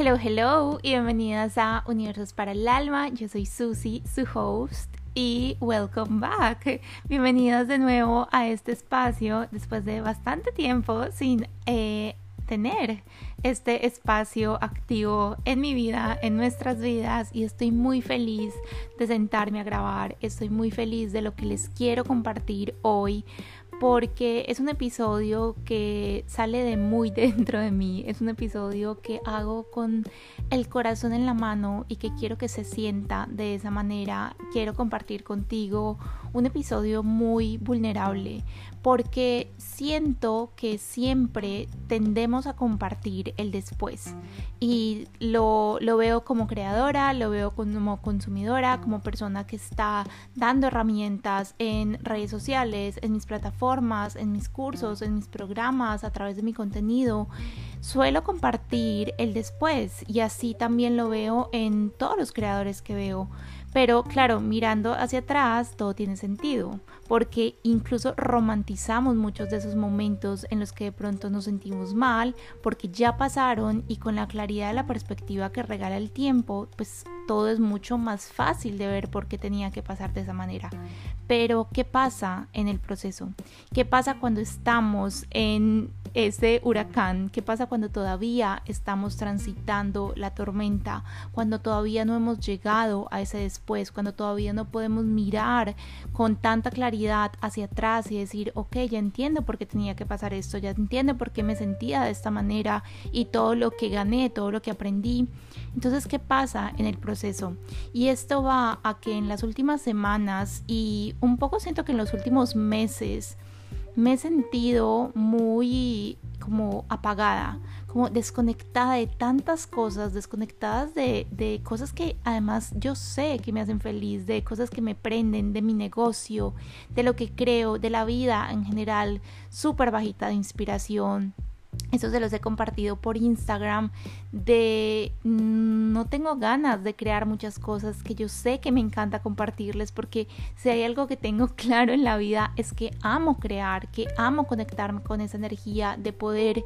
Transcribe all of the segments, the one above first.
Hello, hello y bienvenidas a Universos para el Alma. Yo soy Susie, su host, y welcome back. Bienvenidas de nuevo a este espacio después de bastante tiempo sin eh, tener este espacio activo en mi vida, en nuestras vidas y estoy muy feliz de sentarme a grabar. Estoy muy feliz de lo que les quiero compartir hoy porque es un episodio que sale de muy dentro de mí, es un episodio que hago con el corazón en la mano y que quiero que se sienta de esa manera. Quiero compartir contigo un episodio muy vulnerable porque siento que siempre tendemos a compartir el después y lo, lo veo como creadora, lo veo como consumidora, como persona que está dando herramientas en redes sociales, en mis plataformas, en mis cursos, en mis programas, a través de mi contenido suelo compartir el después y así también lo veo en todos los creadores que veo. Pero claro, mirando hacia atrás todo tiene sentido, porque incluso romantizamos muchos de esos momentos en los que de pronto nos sentimos mal, porque ya pasaron y con la claridad de la perspectiva que regala el tiempo, pues todo es mucho más fácil de ver por qué tenía que pasar de esa manera. Pero, ¿qué pasa en el proceso? ¿Qué pasa cuando estamos en ese huracán? ¿Qué pasa cuando todavía estamos transitando la tormenta? Cuando todavía no hemos llegado a ese después, cuando todavía no podemos mirar con tanta claridad hacia atrás y decir, ok, ya entiendo por qué tenía que pasar esto, ya entiendo por qué me sentía de esta manera y todo lo que gané, todo lo que aprendí. Entonces, ¿qué pasa en el proceso? Y esto va a que en las últimas semanas y un poco siento que en los últimos meses me he sentido muy como apagada, como desconectada de tantas cosas, desconectadas de, de, cosas que además yo sé que me hacen feliz, de cosas que me prenden, de mi negocio, de lo que creo, de la vida en general, súper bajita de inspiración, eso se los he compartido por Instagram de mm, no tengo ganas de crear muchas cosas que yo sé que me encanta compartirles porque si hay algo que tengo claro en la vida es que amo crear, que amo conectarme con esa energía de poder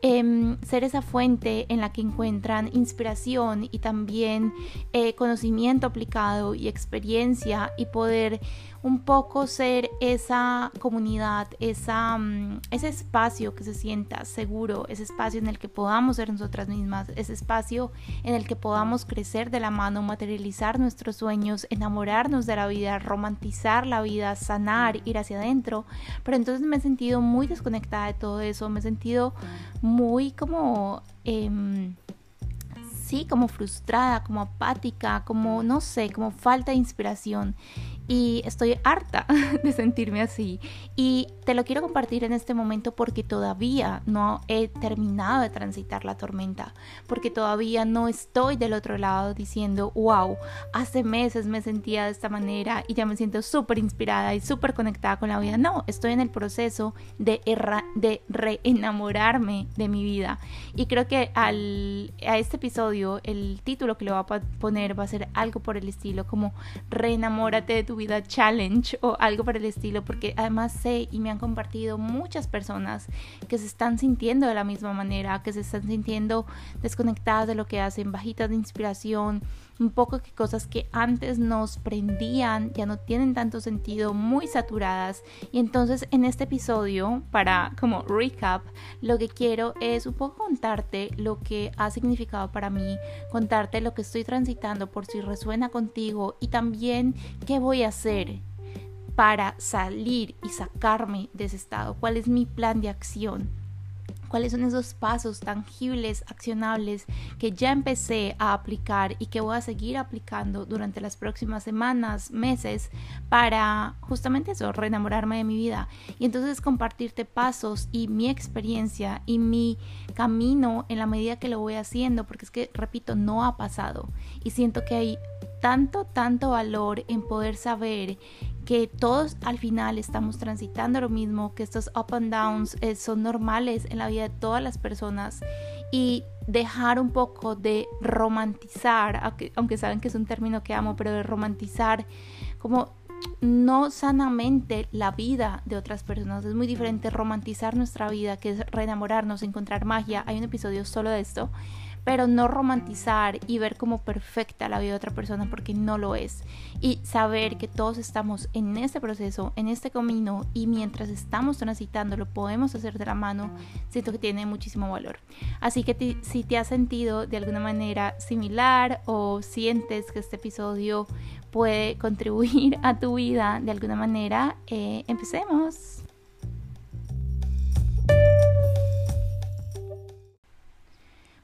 Em, ser esa fuente en la que encuentran inspiración y también eh, conocimiento aplicado y experiencia y poder un poco ser esa comunidad, esa, mm, ese espacio que se sienta seguro, ese espacio en el que podamos ser nosotras mismas, ese espacio en el que podamos crecer de la mano, materializar nuestros sueños, enamorarnos de la vida, romantizar la vida, sanar, ir hacia adentro. Pero entonces me he sentido muy desconectada de todo eso, me he sentido muy como... Em, sí, como frustrada, como apática, como no sé, como falta de inspiración y estoy harta de sentirme así. Y te lo quiero compartir en este momento porque todavía no he terminado de transitar la tormenta, porque todavía no estoy del otro lado diciendo, wow, hace meses me sentía de esta manera y ya me siento súper inspirada y súper conectada con la vida. No, estoy en el proceso de, de reenamorarme de mi vida. Y creo que al, a este episodio el título que le voy a poner va a ser algo por el estilo como reenamórate de tu vida challenge o algo por el estilo, porque además sé y me han compartido muchas personas que se están sintiendo de la misma manera, que se están sintiendo desconectadas de lo que hacen, bajitas de inspiración, un poco que cosas que antes nos prendían ya no tienen tanto sentido, muy saturadas. Y entonces en este episodio, para como recap, lo que quiero es un poco contarte lo que ha significado para mí, contarte lo que estoy transitando por si resuena contigo y también qué voy a hacer para salir y sacarme de ese estado, cuál es mi plan de acción cuáles son esos pasos tangibles, accionables que ya empecé a aplicar y que voy a seguir aplicando durante las próximas semanas, meses, para justamente eso, reenamorarme de mi vida. Y entonces compartirte pasos y mi experiencia y mi camino en la medida que lo voy haciendo, porque es que, repito, no ha pasado. Y siento que hay tanto, tanto valor en poder saber que todos al final estamos transitando lo mismo, que estos up and downs eh, son normales en la vida de todas las personas y dejar un poco de romantizar, aunque, aunque saben que es un término que amo, pero de romantizar como no sanamente la vida de otras personas. Es muy diferente romantizar nuestra vida, que es reenamorarnos, encontrar magia. Hay un episodio solo de esto pero no romantizar y ver como perfecta la vida de otra persona porque no lo es. Y saber que todos estamos en este proceso, en este camino y mientras estamos transitando lo podemos hacer de la mano, siento que tiene muchísimo valor. Así que si te has sentido de alguna manera similar o sientes que este episodio puede contribuir a tu vida de alguna manera, eh, empecemos.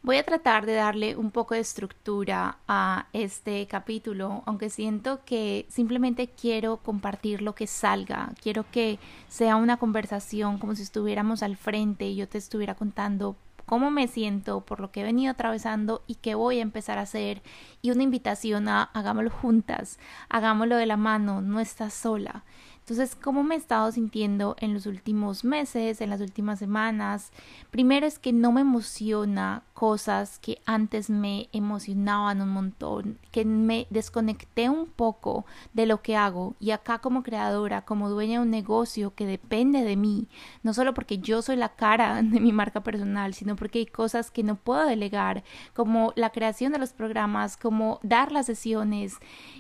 Voy a tratar de darle un poco de estructura a este capítulo, aunque siento que simplemente quiero compartir lo que salga, quiero que sea una conversación como si estuviéramos al frente y yo te estuviera contando cómo me siento por lo que he venido atravesando y qué voy a empezar a hacer y una invitación a hagámoslo juntas, hagámoslo de la mano, no estás sola. Entonces, ¿cómo me he estado sintiendo en los últimos meses, en las últimas semanas? Primero es que no me emociona cosas que antes me emocionaban un montón, que me desconecté un poco de lo que hago y acá como creadora, como dueña de un negocio que depende de mí, no solo porque yo soy la cara de mi marca personal, sino porque hay cosas que no puedo delegar, como la creación de los programas, como dar las sesiones,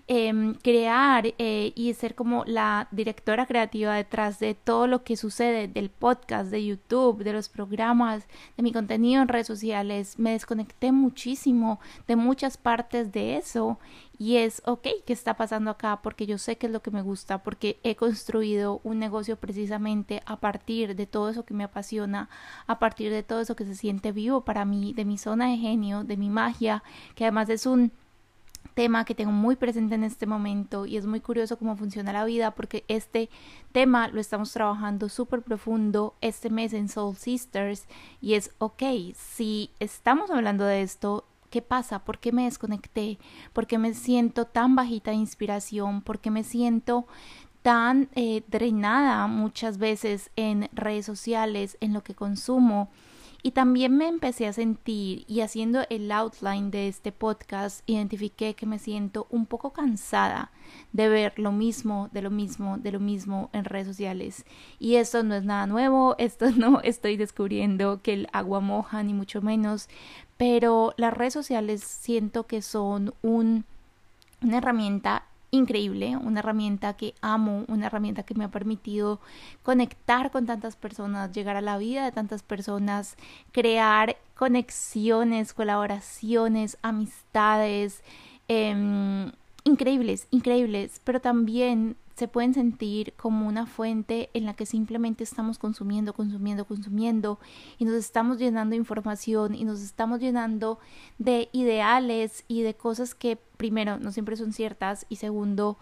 em, crear eh, y ser como la directora creativa detrás de todo lo que sucede del podcast, de YouTube, de los programas, de mi contenido en redes sociales. Me desconecté muchísimo de muchas partes de eso y es ok ¿qué está pasando acá porque yo sé que es lo que me gusta porque he construido un negocio precisamente a partir de todo eso que me apasiona a partir de todo eso que se siente vivo para mí de mi zona de genio de mi magia que además es un tema que tengo muy presente en este momento y es muy curioso cómo funciona la vida porque este tema lo estamos trabajando súper profundo este mes en Soul Sisters y es ok, si estamos hablando de esto, ¿qué pasa? ¿Por qué me desconecté? ¿Por qué me siento tan bajita de inspiración? ¿Por qué me siento tan eh, drenada muchas veces en redes sociales, en lo que consumo? Y también me empecé a sentir y haciendo el outline de este podcast, identifiqué que me siento un poco cansada de ver lo mismo, de lo mismo, de lo mismo en redes sociales. Y esto no es nada nuevo, esto no estoy descubriendo que el agua moja, ni mucho menos, pero las redes sociales siento que son un, una herramienta increíble, una herramienta que amo, una herramienta que me ha permitido conectar con tantas personas, llegar a la vida de tantas personas, crear conexiones, colaboraciones, amistades, eh, increíbles, increíbles, pero también se pueden sentir como una fuente en la que simplemente estamos consumiendo, consumiendo, consumiendo y nos estamos llenando de información y nos estamos llenando de ideales y de cosas que primero no siempre son ciertas y segundo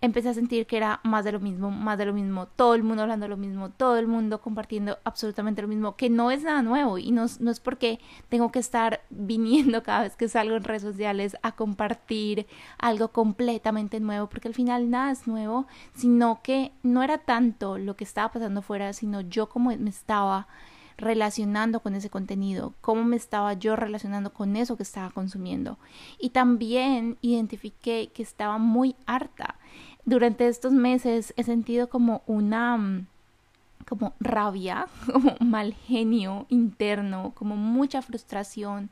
empecé a sentir que era más de lo mismo, más de lo mismo, todo el mundo hablando lo mismo, todo el mundo compartiendo absolutamente lo mismo, que no es nada nuevo y no, es porque tengo que estar viniendo cada vez que salgo en redes sociales a compartir algo completamente nuevo, porque al final nada es nuevo, sino que no era tanto lo que estaba pasando afuera, sino yo como me estaba relacionando con ese contenido, cómo me estaba yo relacionando con eso que estaba consumiendo. Y también identifiqué que estaba muy harta. Durante estos meses he sentido como una mm, como rabia, como mal genio interno, como mucha frustración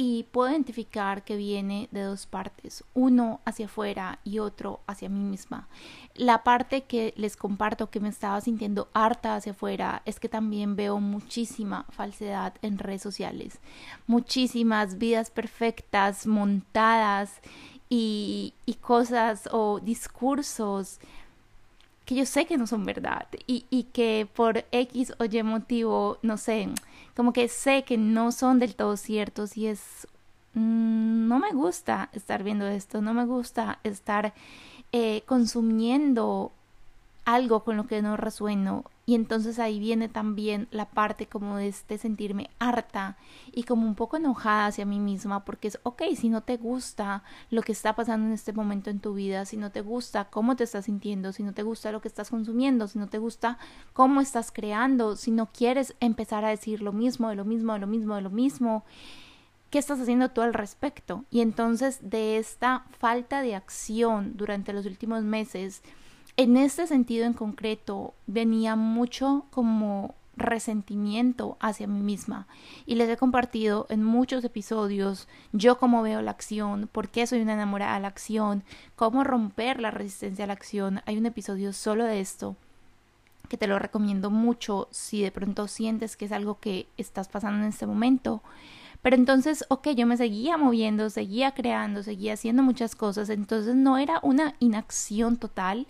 y puedo identificar que viene de dos partes, uno hacia afuera y otro hacia mí misma. La parte que les comparto que me estaba sintiendo harta hacia afuera es que también veo muchísima falsedad en redes sociales, muchísimas vidas perfectas montadas y, y cosas o discursos que yo sé que no son verdad y, y que por X o Y motivo, no sé, como que sé que no son del todo ciertos y es mm, no me gusta estar viendo esto, no me gusta estar eh, consumiendo algo con lo que no resueno y entonces ahí viene también la parte como de este sentirme harta y como un poco enojada hacia mí misma porque es ok, si no te gusta lo que está pasando en este momento en tu vida, si no te gusta cómo te estás sintiendo, si no te gusta lo que estás consumiendo, si no te gusta cómo estás creando, si no quieres empezar a decir lo mismo, de lo mismo, de lo mismo, de lo mismo, ¿qué estás haciendo tú al respecto? Y entonces de esta falta de acción durante los últimos meses, en este sentido en concreto venía mucho como resentimiento hacia mí misma. Y les he compartido en muchos episodios yo cómo veo la acción, por qué soy una enamorada de la acción, cómo romper la resistencia a la acción. Hay un episodio solo de esto que te lo recomiendo mucho si de pronto sientes que es algo que estás pasando en este momento. Pero entonces, ok, yo me seguía moviendo, seguía creando, seguía haciendo muchas cosas, entonces no era una inacción total,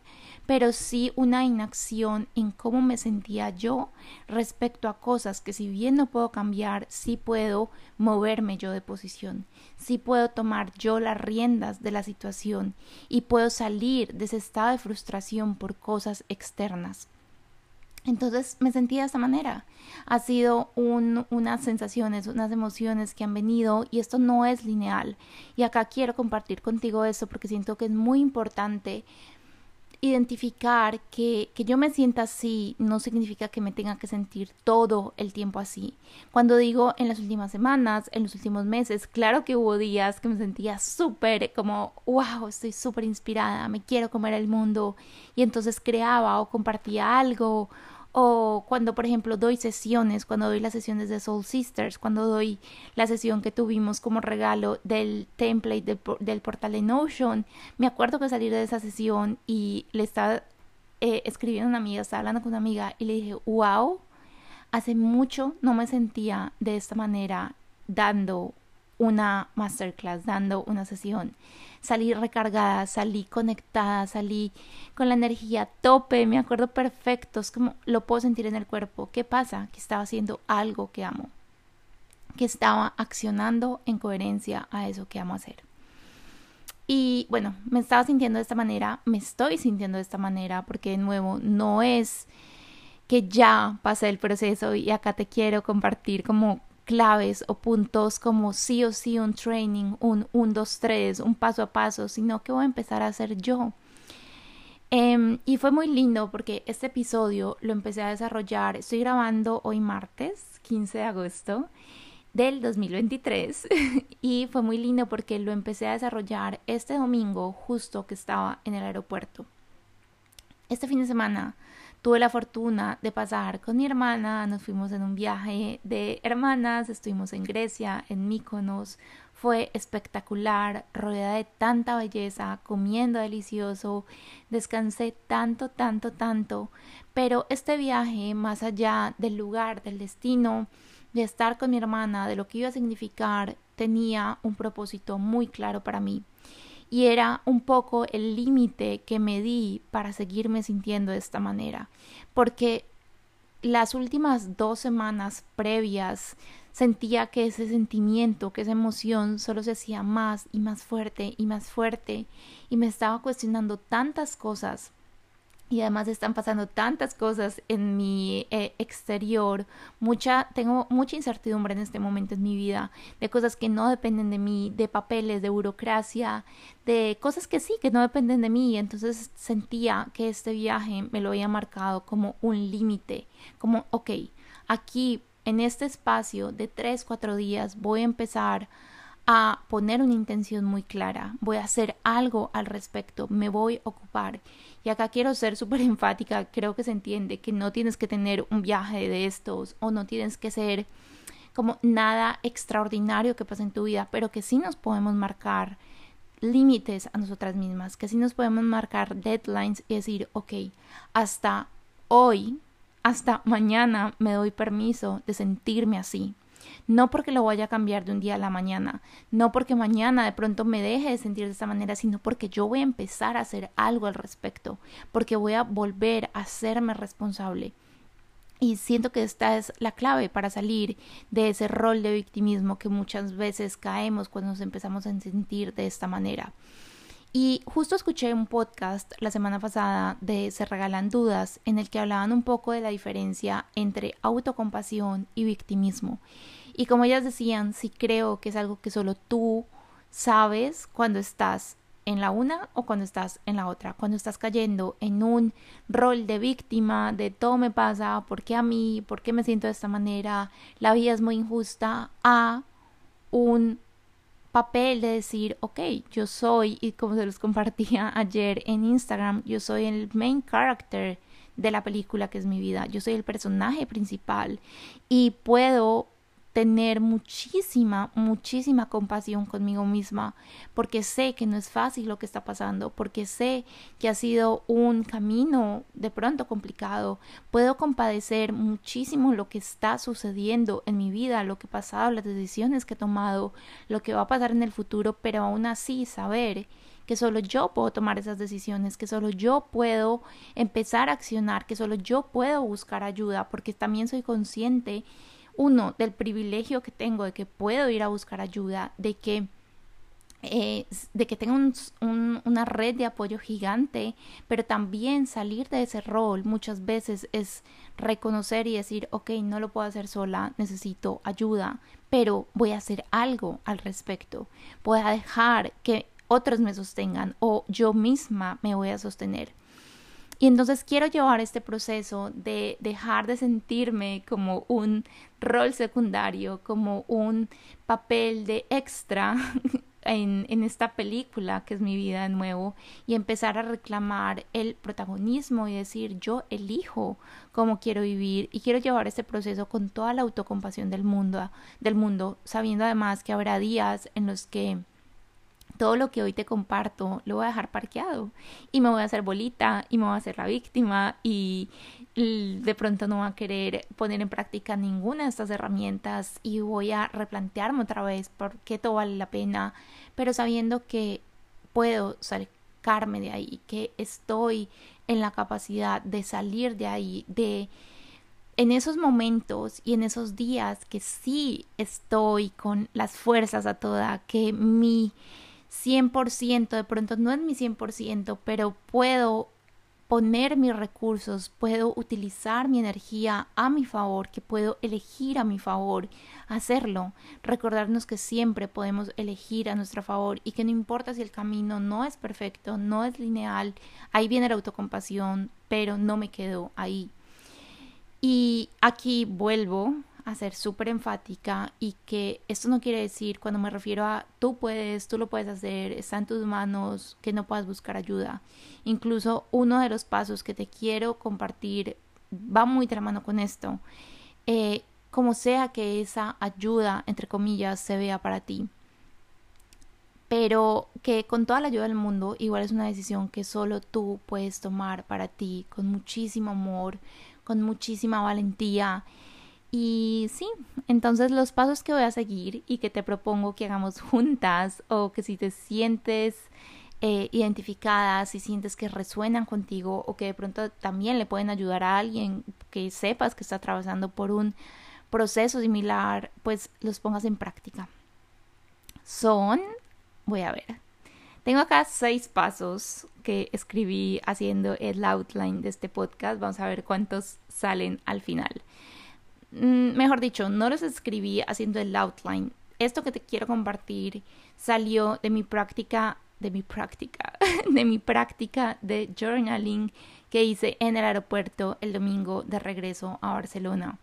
pero sí una inacción en cómo me sentía yo respecto a cosas que si bien no puedo cambiar, sí puedo moverme yo de posición, sí puedo tomar yo las riendas de la situación y puedo salir de ese estado de frustración por cosas externas. Entonces me sentía de esta manera. Ha sido un, unas sensaciones, unas emociones que han venido y esto no es lineal. Y acá quiero compartir contigo eso porque siento que es muy importante identificar que, que yo me sienta así no significa que me tenga que sentir todo el tiempo así. Cuando digo en las últimas semanas, en los últimos meses, claro que hubo días que me sentía súper como, wow, estoy súper inspirada, me quiero comer el mundo y entonces creaba o compartía algo o cuando, por ejemplo, doy sesiones, cuando doy las sesiones de Soul Sisters, cuando doy la sesión que tuvimos como regalo del template del, portal de Notion, me acuerdo que salir de esa sesión y le estaba eh, escribiendo a una amiga, estaba hablando con una amiga y le dije, wow, hace mucho no me sentía de esta manera dando una masterclass, dando una sesión salí recargada, salí conectada, salí con la energía tope, me acuerdo perfecto, es como lo puedo sentir en el cuerpo. ¿Qué pasa? Que estaba haciendo algo que amo, que estaba accionando en coherencia a eso que amo hacer. Y bueno, me estaba sintiendo de esta manera, me estoy sintiendo de esta manera, porque de nuevo no es que ya pasé el proceso y acá te quiero compartir como claves o puntos como sí o sí un training, un 1, 2, 3, un paso a paso, sino que voy a empezar a hacer yo. Em, y fue muy lindo porque este episodio lo empecé a desarrollar, estoy grabando hoy martes, 15 de agosto del 2023 y fue muy lindo porque lo empecé a desarrollar este domingo justo que estaba en el aeropuerto. Este fin de semana tuve la fortuna de pasar con mi hermana, nos fuimos en un viaje de hermanas, estuvimos en Grecia, en Mykonos, fue espectacular, rodeada de tanta belleza, comiendo delicioso, descansé tanto, tanto, tanto, pero este viaje, más allá del lugar, del destino, de estar con mi hermana, de lo que iba a significar, tenía un propósito muy claro para mí y era un poco el límite que me di para seguirme sintiendo de esta manera, porque las últimas dos semanas previas sentía que ese sentimiento, que esa emoción solo se hacía más y más fuerte y más fuerte y me estaba cuestionando tantas cosas y además están pasando tantas cosas en mi eh, exterior, mucha, tengo mucha incertidumbre en este momento en mi vida, de cosas que no dependen de mí, de papeles, de burocracia, de cosas que sí, que no dependen de mí, entonces sentía que este viaje me lo había marcado como un límite, como, ok, aquí en este espacio de tres, cuatro días voy a empezar a poner una intención muy clara, voy a hacer algo al respecto, me voy a ocupar. Y acá quiero ser súper enfática, creo que se entiende que no tienes que tener un viaje de estos o no tienes que ser como nada extraordinario que pase en tu vida, pero que sí nos podemos marcar límites a nosotras mismas, que sí nos podemos marcar deadlines y decir, ok, hasta hoy, hasta mañana me doy permiso de sentirme así no porque lo vaya a cambiar de un día a la mañana, no porque mañana de pronto me deje de sentir de esta manera, sino porque yo voy a empezar a hacer algo al respecto, porque voy a volver a hacerme responsable. Y siento que esta es la clave para salir de ese rol de victimismo que muchas veces caemos cuando nos empezamos a sentir de esta manera. Y justo escuché un podcast la semana pasada de Se Regalan Dudas en el que hablaban un poco de la diferencia entre autocompasión y victimismo. Y como ellas decían, sí creo que es algo que solo tú sabes cuando estás en la una o cuando estás en la otra, cuando estás cayendo en un rol de víctima, de todo me pasa, ¿por qué a mí? ¿Por qué me siento de esta manera? La vida es muy injusta, a un papel de decir, ok, yo soy, y como se los compartía ayer en Instagram, yo soy el main character de la película que es mi vida. Yo soy el personaje principal y puedo tener muchísima, muchísima compasión conmigo misma, porque sé que no es fácil lo que está pasando, porque sé que ha sido un camino de pronto complicado. Puedo compadecer muchísimo lo que está sucediendo en mi vida, lo que ha pasado, las decisiones que he tomado, lo que va a pasar en el futuro, pero aún así saber que solo yo puedo tomar esas decisiones, que solo yo puedo empezar a accionar, que solo yo puedo buscar ayuda, porque también soy consciente uno, del privilegio que tengo de que puedo ir a buscar ayuda, de que, eh, de que tengo una red de apoyo gigante, pero también salir de ese rol muchas veces es reconocer y decir, ok, no lo puedo hacer sola, necesito ayuda, pero voy a hacer algo al respecto, voy a dejar que otros me sostengan o yo misma me voy a sostener. Y entonces quiero llevar este proceso de dejar de sentirme como un rol secundario, como un papel de extra en, en, esta película que es mi vida de nuevo y empezar a reclamar el protagonismo y decir yo elijo cómo quiero vivir y quiero llevar este proceso con toda la autocompasión del mundo, del mundo sabiendo además que habrá días en los que todo lo que hoy te comparto lo voy a dejar parqueado. Y me voy a hacer bolita y me voy a hacer la víctima y de pronto no voy a querer poner en práctica ninguna de estas herramientas y voy a replantearme otra vez por qué todo vale la pena, pero sabiendo que puedo sacarme de ahí, que estoy en la capacidad de salir de ahí, de en esos momentos y en esos días que sí estoy con las fuerzas a toda, que mi 100%, de pronto no es mi 100%, pero puedo poner mis recursos, puedo utilizar mi energía a mi favor, que puedo elegir a mi favor, hacerlo, recordarnos que siempre podemos elegir a nuestro favor y que no importa si el camino no es perfecto, no es lineal, ahí viene la autocompasión, pero no me quedo ahí. Y aquí vuelvo a ser súper enfática y que esto no quiere decir cuando me refiero a tú puedes, tú lo puedes hacer, está en tus manos, que no puedas buscar ayuda. Incluso uno de los pasos que te quiero compartir va muy de la mano con esto. Eh, como sea que esa ayuda, entre comillas, se vea para ti. Pero que con toda la ayuda del mundo, igual es una decisión que solo tú puedes tomar para ti, con muchísimo amor, con muchísima valentía y sí, entonces los pasos que voy a seguir y que te propongo que hagamos juntas o que si te sientes eh, identificada, si sientes que resuenan contigo o que de pronto también le pueden ayudar a alguien que sepas que está atravesando por un proceso similar, pues los pongas en práctica. Son, voy a ver, tengo acá seis pasos que escribí haciendo el outline de este podcast. Vamos a ver cuántos salen al final. Mm, mejor dicho, no los escribí haciendo el outline. Esto que te quiero compartir salió de mi práctica, de mi práctica, de mi práctica de journaling que hice en el aeropuerto el domingo de regreso a Barcelona.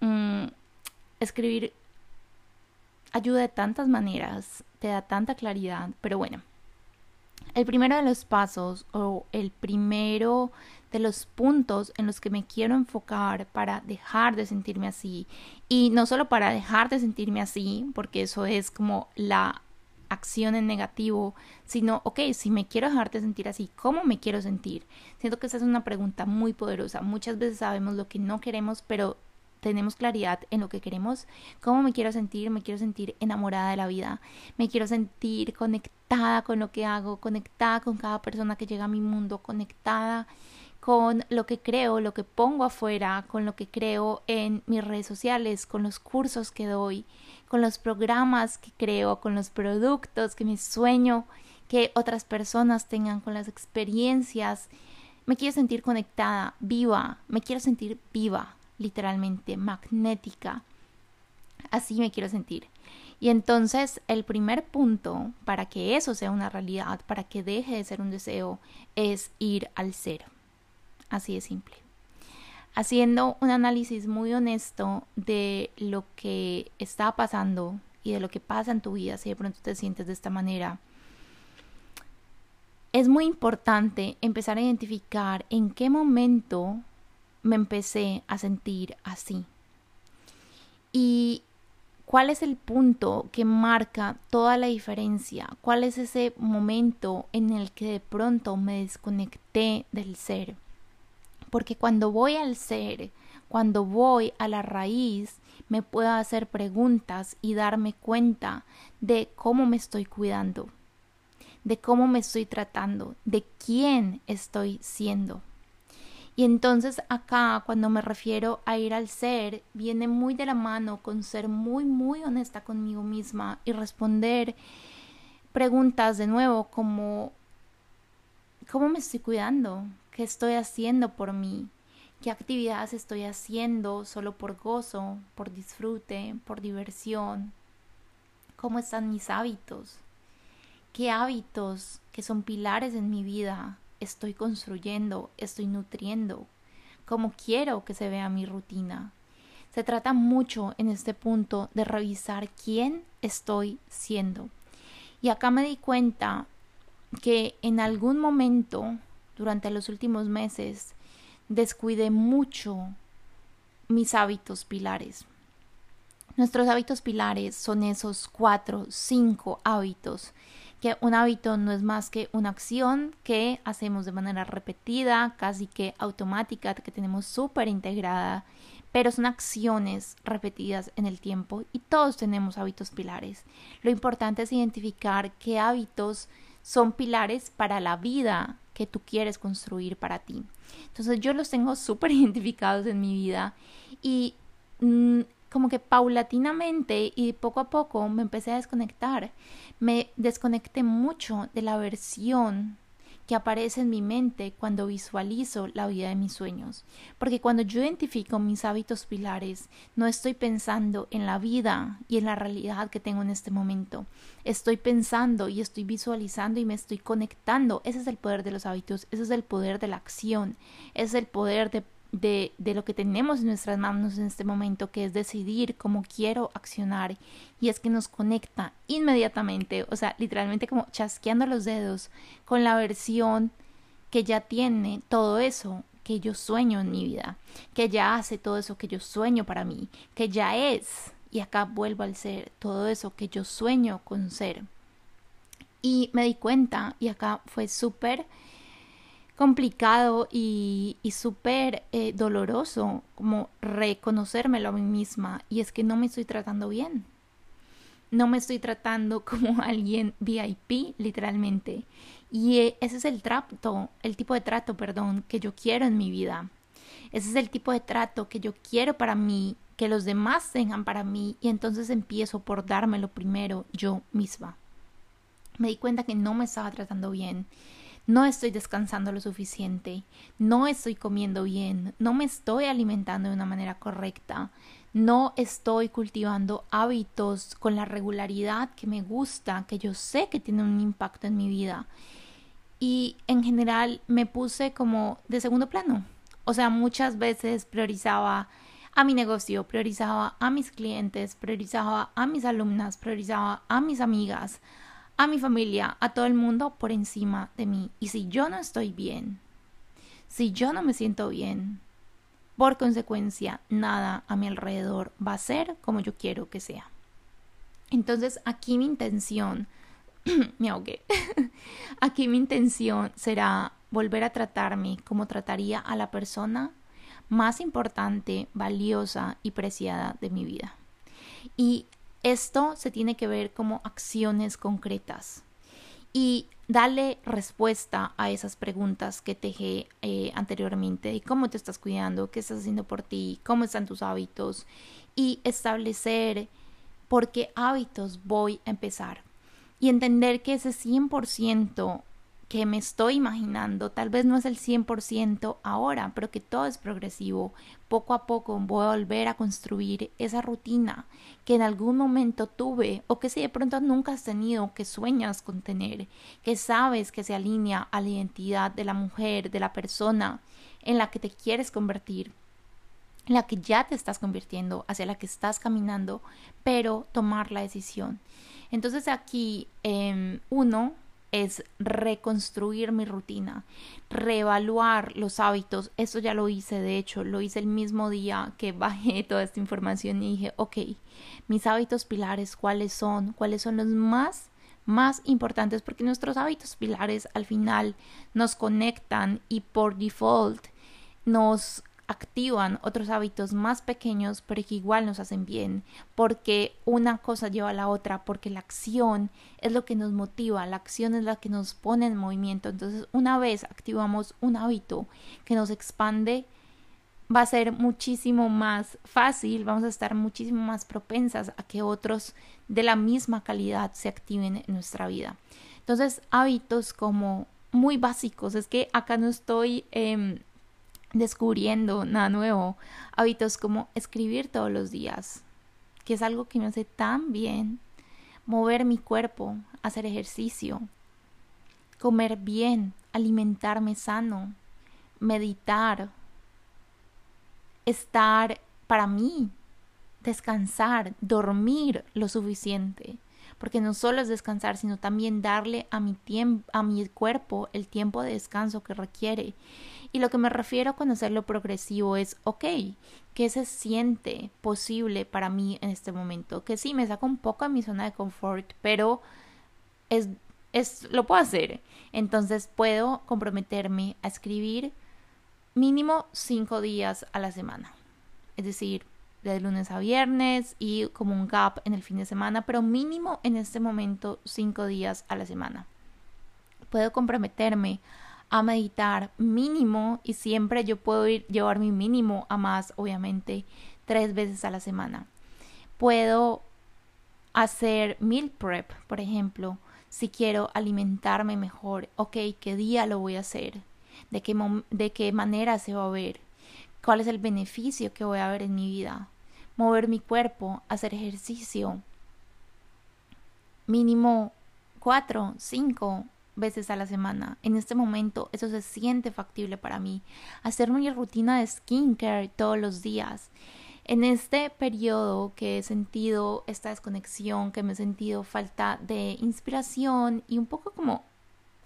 Mm, escribir ayuda de tantas maneras, te da tanta claridad, pero bueno. El primero de los pasos o el primero de los puntos en los que me quiero enfocar para dejar de sentirme así. Y no solo para dejar de sentirme así, porque eso es como la acción en negativo, sino, ok, si me quiero dejar de sentir así, ¿cómo me quiero sentir? Siento que esa es una pregunta muy poderosa. Muchas veces sabemos lo que no queremos, pero tenemos claridad en lo que queremos, cómo me quiero sentir, me quiero sentir enamorada de la vida, me quiero sentir conectada con lo que hago, conectada con cada persona que llega a mi mundo, conectada con lo que creo, lo que pongo afuera, con lo que creo en mis redes sociales, con los cursos que doy, con los programas que creo, con los productos que me sueño que otras personas tengan, con las experiencias. Me quiero sentir conectada, viva, me quiero sentir viva, literalmente, magnética. Así me quiero sentir. Y entonces el primer punto para que eso sea una realidad, para que deje de ser un deseo, es ir al cero. Así de simple. Haciendo un análisis muy honesto de lo que está pasando y de lo que pasa en tu vida, si de pronto te sientes de esta manera. es muy importante empezar a identificar en qué momento me empecé a sentir así. Y cuál es el punto que marca toda la diferencia, cuál es ese momento en el que de pronto me desconecté del ser. Porque cuando voy al ser, cuando voy a la raíz, me puedo hacer preguntas y darme cuenta de cómo me estoy cuidando, de cómo me estoy tratando, de quién estoy siendo. Y entonces acá, cuando me refiero a ir al ser, viene muy de la mano con ser muy, muy honesta conmigo misma y responder preguntas de nuevo como, ¿cómo me estoy cuidando? ¿Qué estoy haciendo por mí? ¿Qué actividades estoy haciendo solo por gozo, por disfrute, por diversión? ¿Cómo están mis hábitos? ¿Qué hábitos que son pilares en mi vida estoy construyendo, estoy nutriendo, cómo quiero que se vea mi rutina. Se trata mucho en este punto de revisar quién estoy siendo. Y acá me di cuenta que en algún momento, durante los últimos meses, descuidé mucho mis hábitos pilares. Nuestros hábitos pilares son esos cuatro, cinco hábitos que un hábito no es más que una acción que hacemos de manera repetida, casi que automática, que tenemos súper integrada, pero son acciones repetidas en el tiempo y todos tenemos hábitos pilares. Lo importante es identificar qué hábitos son pilares para la vida que tú quieres construir para ti. Entonces yo los tengo súper identificados en mi vida y mm, como que paulatinamente y poco a poco me empecé a desconectar. Me desconecté mucho de la versión que aparece en mi mente cuando visualizo la vida de mis sueños. Porque cuando yo identifico mis hábitos pilares, no estoy pensando en la vida y en la realidad que tengo en este momento. Estoy pensando y estoy visualizando y me estoy conectando. Ese es el poder de los hábitos, ese es el poder de la acción, ese es el poder de de, de, lo que tenemos en nuestras manos en este momento, que es decidir cómo quiero accionar, y es que nos conecta inmediatamente, o sea, literalmente como chasqueando los dedos con la versión que ya tiene todo eso que yo sueño en mi vida, que ya hace todo eso que yo sueño para mí, que ya es, y acá vuelvo al ser, todo eso que yo sueño con ser. Y me di cuenta, y acá fue súper complicado y, y súper eh, doloroso como reconocérmelo a mí misma y es que no me estoy tratando bien. No me estoy tratando como alguien VIP, literalmente. Y eh, ese es el trato, el tipo de trato, perdón, que yo quiero en mi vida. Ese es el tipo de trato que yo quiero para mí, que los demás tengan para mí. Y entonces empiezo por dármelo primero yo misma. Me di cuenta que no me estaba tratando bien no estoy descansando lo suficiente, no estoy comiendo bien, no me estoy alimentando de una manera correcta, no estoy cultivando hábitos con la regularidad que me gusta, que yo sé que tienen un impacto en mi vida. Y en general me puse como de segundo plano. O sea, muchas veces priorizaba a mi negocio, priorizaba a mis clientes, priorizaba a mis alumnas, priorizaba a mis amigas, a mi familia, a todo el mundo por encima de mí. Y si yo no estoy bien, si yo no me siento bien, por consecuencia, nada a mi alrededor va a ser como yo quiero que sea. Entonces, aquí mi intención, me ahogué, aquí mi intención será volver a tratarme como trataría a la persona más importante, valiosa y preciada de mi vida. Y esto se tiene que ver como acciones concretas. Y darle respuesta a esas preguntas que te dejé eh, anteriormente y cómo te estás cuidando, qué estás haciendo por ti, cómo están tus hábitos y establecer por qué hábitos voy a empezar. Y entender que ese 100% que me estoy imaginando, tal vez no es el 100% ahora, pero que todo es progresivo. Poco a poco voy a volver a construir esa rutina que en algún momento tuve o que si de pronto nunca has tenido, que sueñas con tener, que sabes que se alinea a la identidad de la mujer, de la persona en la que te quieres convertir en la que ya te estás convirtiendo, hacia la que estás caminando, pero tomar la decisión. Entonces aquí, em, uno, es reconstruir mi rutina, reevaluar los hábitos. Eso ya lo hice, de hecho, lo hice el mismo día que bajé toda esta información y dije, ok, mis hábitos pilares, ¿cuáles son? ¿Cuáles son los más más importantes porque nuestros hábitos pilares al final nos conectan y por default nos activan otros hábitos más pequeños pero que igual nos hacen bien porque una cosa lleva a la otra porque la acción es lo que nos motiva la acción es la que nos pone en movimiento. Entonces una vez activamos un hábito que nos expande va a ser muchísimo más fácil vamos a estar muchísimo más propensas a que otros de la misma calidad se activen en nuestra vida. Entonces hábitos como muy básicos. Es que acá no estoy eh, descubriendo nada nuevo. Hábitos como escribir todos los días, que es algo que me hace tan bien. Mover mi cuerpo, hacer ejercicio, comer bien, alimentarme sano, meditar, estar para mí, descansar, dormir lo suficiente porque no solo es descansar, sino también darle a mi tiempo, a mi cuerpo el tiempo de descanso que requiere. Y lo que me refiero con hacerlo progresivo es, ok, ¿qué se siente posible para mí en este momento? Que sí, me saca un poco a mi zona de confort, pero es, es, lo puedo hacer. Entonces puedo comprometerme a escribir mínimo cinco días a la semana. Es decir, de lunes a viernes y como un gap en el fin de semana, pero mínimo en este momento cinco días a la semana. Puedo comprometerme a meditar mínimo y siempre yo puedo ir llevar mi mínimo a más, obviamente, tres veces a la semana. Puedo hacer meal prep, por ejemplo, si quiero alimentarme mejor, ok, ¿qué día lo voy a hacer? ¿De qué, de qué manera se va a ver? ¿Cuál es el beneficio que voy a ver en mi vida? Mover mi cuerpo, hacer ejercicio. Mínimo cuatro, cinco veces a la semana. En este momento eso se siente factible para mí. Hacer mi rutina de skincare todos los días. En este periodo que he sentido esta desconexión, que me he sentido falta de inspiración y un poco como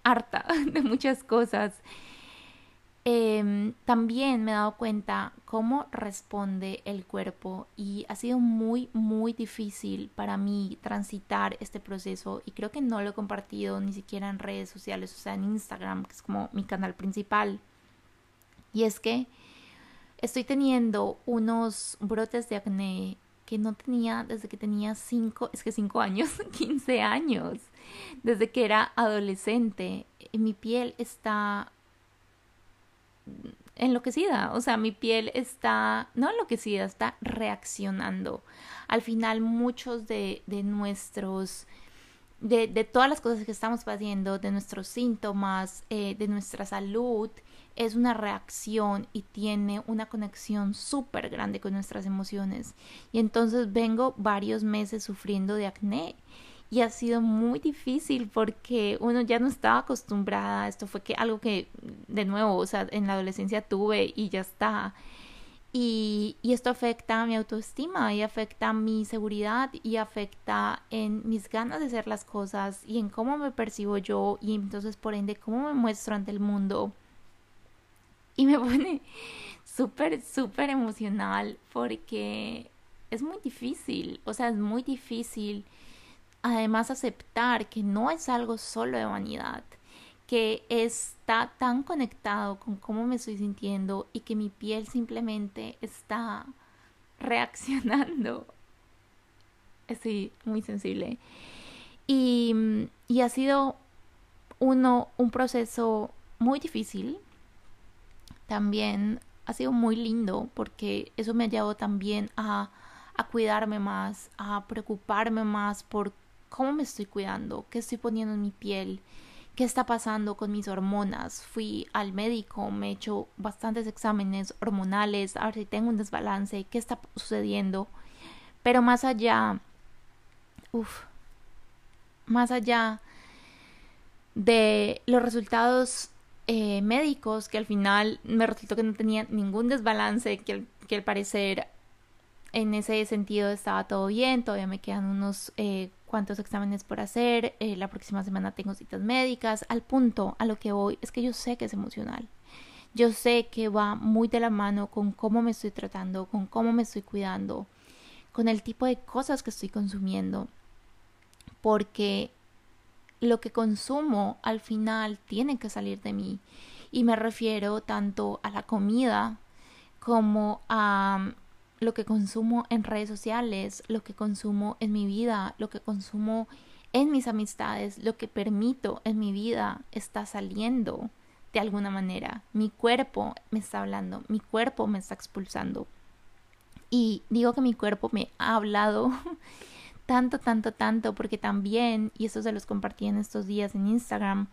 harta de muchas cosas, Em, también me he dado cuenta cómo responde el cuerpo y ha sido muy, muy difícil para mí transitar este proceso y creo que no lo he compartido ni siquiera en redes sociales, o sea, en Instagram, que es como mi canal principal. Y es que estoy teniendo unos brotes de acné que no tenía desde que tenía 5, es que 5 años, 15 años, desde que era adolescente. Mi piel está enloquecida, o sea, mi piel está, no enloquecida, está reaccionando. Al final muchos de, de nuestros, de, de, todas las cosas que estamos pasando, de nuestros síntomas, eh, de nuestra salud, es una reacción y tiene una conexión súper grande con nuestras emociones. Y entonces vengo varios meses sufriendo de acné y ha sido muy difícil porque uno ya no estaba acostumbrada, esto fue que algo que de nuevo, o sea, en la adolescencia tuve y ya está. Y, y, esto afecta a mi autoestima y afecta a mi seguridad y afecta en mis ganas de hacer las cosas y en cómo me percibo yo y entonces por ende cómo me muestro ante el mundo. Y me pone súper, súper emocional porque es muy difícil, o sea, es muy difícil además aceptar que no es algo solo de vanidad, que está tan conectado con cómo me estoy sintiendo y que mi piel simplemente está reaccionando. Estoy muy sensible. Y, y ha sido uno, un proceso muy difícil. También ha sido muy lindo porque eso me ha llevado también a, a cuidarme más, a preocuparme más por cómo me estoy cuidando, qué estoy poniendo en mi piel, qué está pasando con mis hormonas. Fui al médico, me he hecho bastantes exámenes hormonales, a ver si tengo un desbalance, qué está sucediendo. Pero más allá, uff, más allá de los resultados eh, médicos, que al final me resultó que no tenía ningún desbalance, que, al parecer en ese sentido estaba todo bien, todavía me quedan unos eh, cuántos exámenes por hacer, eh, la próxima semana tengo citas médicas, al punto a lo que voy es que yo sé que es emocional. Yo sé que va muy de la mano con cómo me estoy tratando, con cómo me estoy cuidando, con el tipo de cosas que estoy consumiendo, porque lo que consumo al final tiene que salir de mí. Y me refiero tanto a la comida como a lo que consumo en redes sociales, lo que consumo en mi vida, lo que consumo en mis amistades, lo que permito en mi vida está saliendo de alguna manera. Mi cuerpo me está hablando, mi cuerpo me está expulsando. Y digo que mi cuerpo me ha hablado tanto, tanto, tanto, porque también, y eso se los compartí en estos días en Instagram,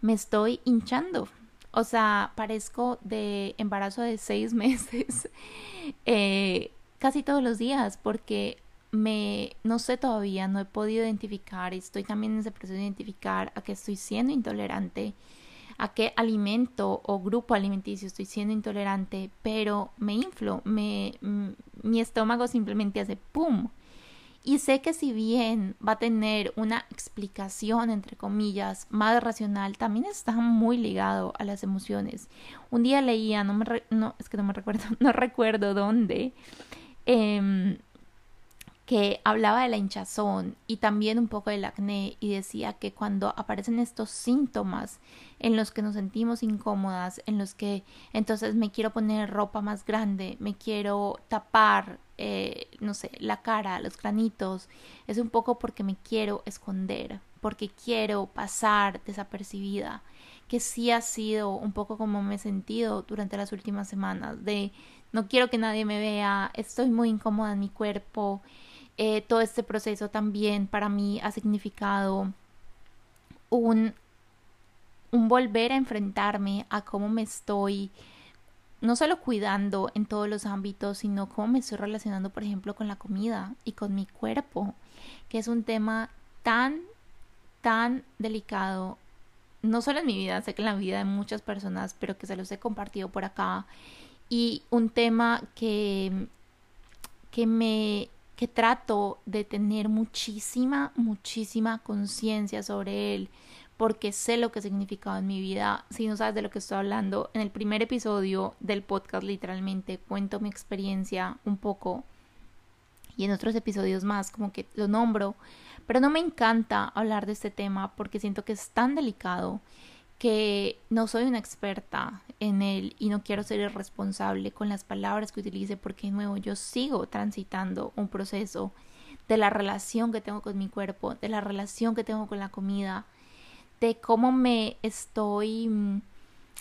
me estoy hinchando. O sea, parezco de embarazo de seis meses eh, casi todos los días porque me, no sé todavía, no he podido identificar, estoy también en ese proceso de identificar a qué estoy siendo intolerante, a qué alimento o grupo alimenticio estoy siendo intolerante, pero me inflo, me, mi estómago simplemente hace ¡pum! Y sé que si bien va a tener una explicación, entre comillas, más racional, también está muy ligado a las emociones. Un día leía, no me, no, es que no me recuerdo, no recuerdo dónde, eh, que hablaba de la hinchazón y también un poco del acné y decía que cuando aparecen estos síntomas en los que nos sentimos incómodas, en los que entonces me quiero poner ropa más grande, me quiero tapar, eh, no sé, la cara, los granitos, es un poco porque me quiero esconder, porque quiero pasar desapercibida, que sí ha sido un poco como me he sentido durante las últimas semanas, de no quiero que nadie me vea, estoy muy incómoda en mi cuerpo, eh, todo este proceso también para mí ha significado un, un volver a enfrentarme a cómo me estoy no solo cuidando en todos los ámbitos, sino cómo me estoy relacionando, por ejemplo, con la comida y con mi cuerpo, que es un tema tan, tan delicado, no solo en mi vida, sé que en la vida de muchas personas, pero que se los he compartido por acá, y un tema que, que me que trato de tener muchísima, muchísima conciencia sobre él, porque sé lo que ha significado en mi vida. Si no sabes de lo que estoy hablando, en el primer episodio del podcast literalmente cuento mi experiencia un poco y en otros episodios más como que lo nombro, pero no me encanta hablar de este tema porque siento que es tan delicado que no soy una experta en él y no quiero ser irresponsable con las palabras que utilice porque de nuevo yo sigo transitando un proceso de la relación que tengo con mi cuerpo, de la relación que tengo con la comida, de cómo me estoy,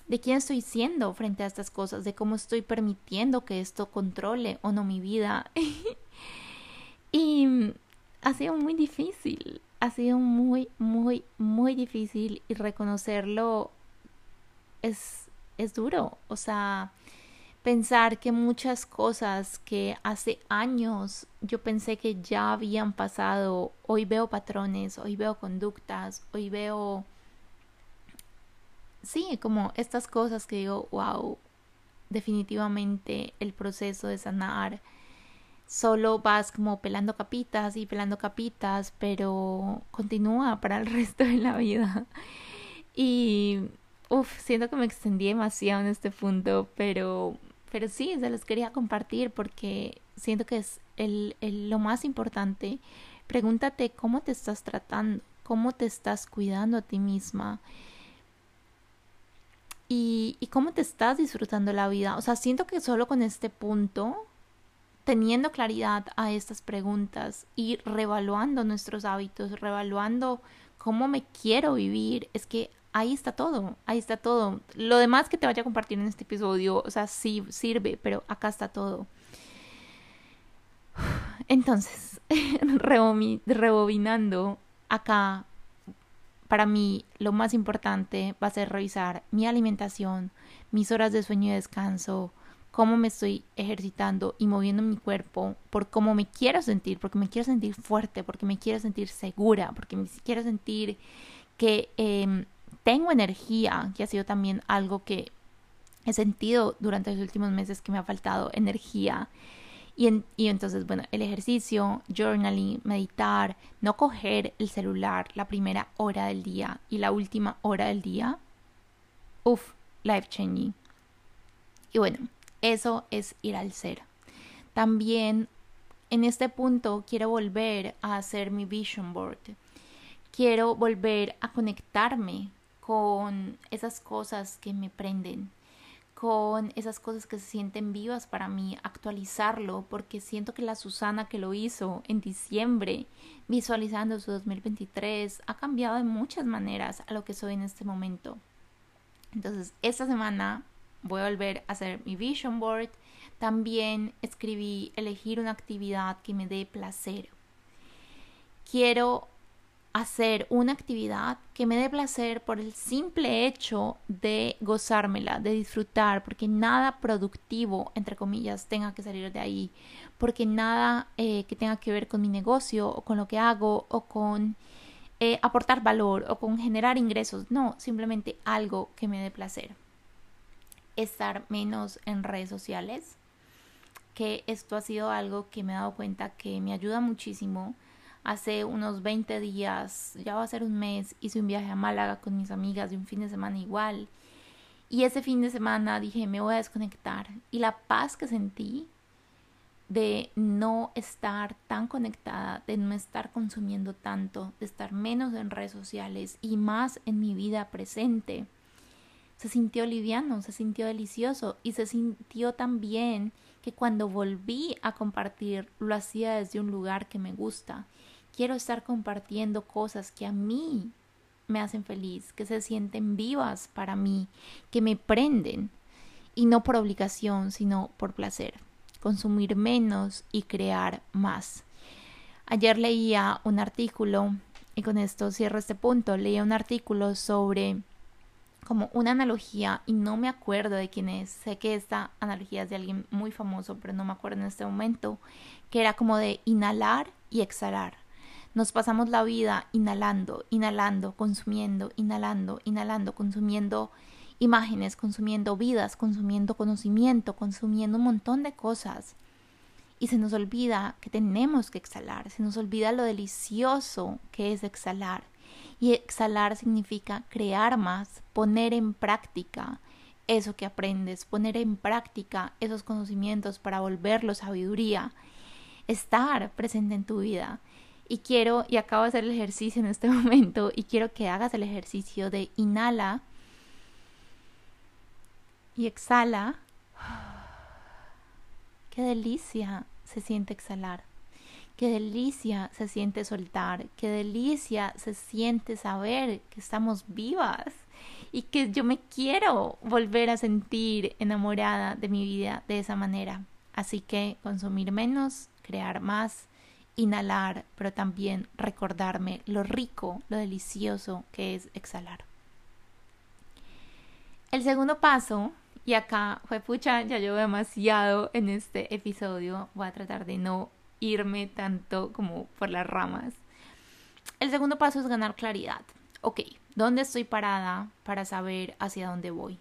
de quién estoy siendo frente a estas cosas, de cómo estoy permitiendo que esto controle o no mi vida. y ha sido muy difícil, ha sido muy, muy, muy difícil y reconocerlo es, es duro. O sea, pensar que muchas cosas que hace años yo pensé que ya habían pasado, hoy veo patrones, hoy veo conductas, hoy veo... Sí, como estas cosas que digo, wow, definitivamente el proceso de sanar solo vas como pelando capitas y pelando capitas, pero continúa para el resto de la vida. Y, uff, siento que me extendí demasiado en este punto, pero, pero sí, se los quería compartir porque siento que es el, el, lo más importante. Pregúntate cómo te estás tratando, cómo te estás cuidando a ti misma. Y, y cómo te estás disfrutando la vida. O sea, siento que solo con este punto teniendo claridad a estas preguntas y revaluando nuestros hábitos, revaluando cómo me quiero vivir, es que ahí está todo, ahí está todo. Lo demás que te vaya a compartir en este episodio, o sea, sí sirve, pero acá está todo. Entonces, rebobinando, acá para mí lo más importante va a ser revisar mi alimentación, mis horas de sueño y descanso, cómo me estoy ejercitando y moviendo mi cuerpo por cómo me quiero sentir, porque me quiero sentir fuerte, porque me quiero sentir segura, porque me quiero sentir que em, tengo energía, que ha sido también algo que he sentido durante los últimos meses que me ha faltado energía. Y, y, entonces, bueno, el ejercicio, journaling, meditar, no coger el celular la primera hora del día y la última hora del día, uff, life changing. Y bueno, eso es ir al ser. También en este punto quiero volver a hacer mi vision board. Quiero volver a conectarme con esas cosas que me prenden, con esas cosas que se sienten vivas para mí, actualizarlo, porque siento que la Susana que lo hizo en diciembre, visualizando su 2023, ha cambiado de muchas maneras a lo que soy en este momento. Entonces, esta semana voy a volver a hacer mi vision board. También escribí elegir una actividad que me dé placer. Quiero hacer una actividad que me dé placer por el simple hecho de gozármela, de disfrutar, porque nada productivo, entre comillas, tenga que salir de ahí, porque nada eh, que tenga que ver con mi negocio o con lo que hago o con eh, aportar valor o con generar ingresos, no, simplemente algo que me dé placer. Estar menos en redes sociales, que esto ha sido algo que me he dado cuenta que me ayuda muchísimo hace unos 20 días, ya va a ser un mes, hice un viaje a Málaga con mis amigas de un fin de semana igual. Y ese fin de semana dije, me voy a desconectar. Y la paz que sentí de no estar tan conectada, de no estar consumiendo tanto, de estar menos en redes sociales y más en mi vida presente, se sintió liviano, se sintió delicioso y se sintió también que cuando volví a compartir lo hacía desde un lugar que me gusta quiero estar compartiendo cosas que a mí me hacen feliz, que se sienten vivas para mí, que me prenden, y no por obligación, sino por placer. Consumir menos y crear más. Ayer leía un artículo, y con esto cierro este punto, leía un artículo sobre como una analogía, y no me acuerdo de quién es, sé que esta analogía es de alguien muy famoso, pero no me acuerdo en este momento, que era como de inhalar y exhalar. Nos pasamos la vida inhalando, inhalando, consumiendo, inhalando, inhalando, consumiendo imágenes, consumiendo vidas, consumiendo conocimiento, consumiendo un montón de cosas. Y se nos olvida que tenemos que exhalar, se nos olvida lo delicioso que es exhalar. Y exhalar significa crear más, poner en práctica eso que aprendes, poner en práctica esos conocimientos para volverlo sabiduría, estar presente en tu vida y quiero, y acabo de hacer el ejercicio en este momento, y quiero que hagas el ejercicio de inhala y exhala. Qué delicia se siente exhalar. Qué delicia se siente soltar. Qué delicia se siente saber que estamos vivas y que yo me quiero volver a sentir enamorada de mi vida de esa manera. Así que consumir menos, crear más inhalar, pero también recordarme lo rico, lo delicioso que es exhalar. El segundo paso, y acá fue pucha, ya llevo demasiado en este episodio, voy a tratar de no irme tanto como por las ramas. El segundo paso es ganar claridad. Ok, ¿dónde estoy parada para saber hacia dónde voy?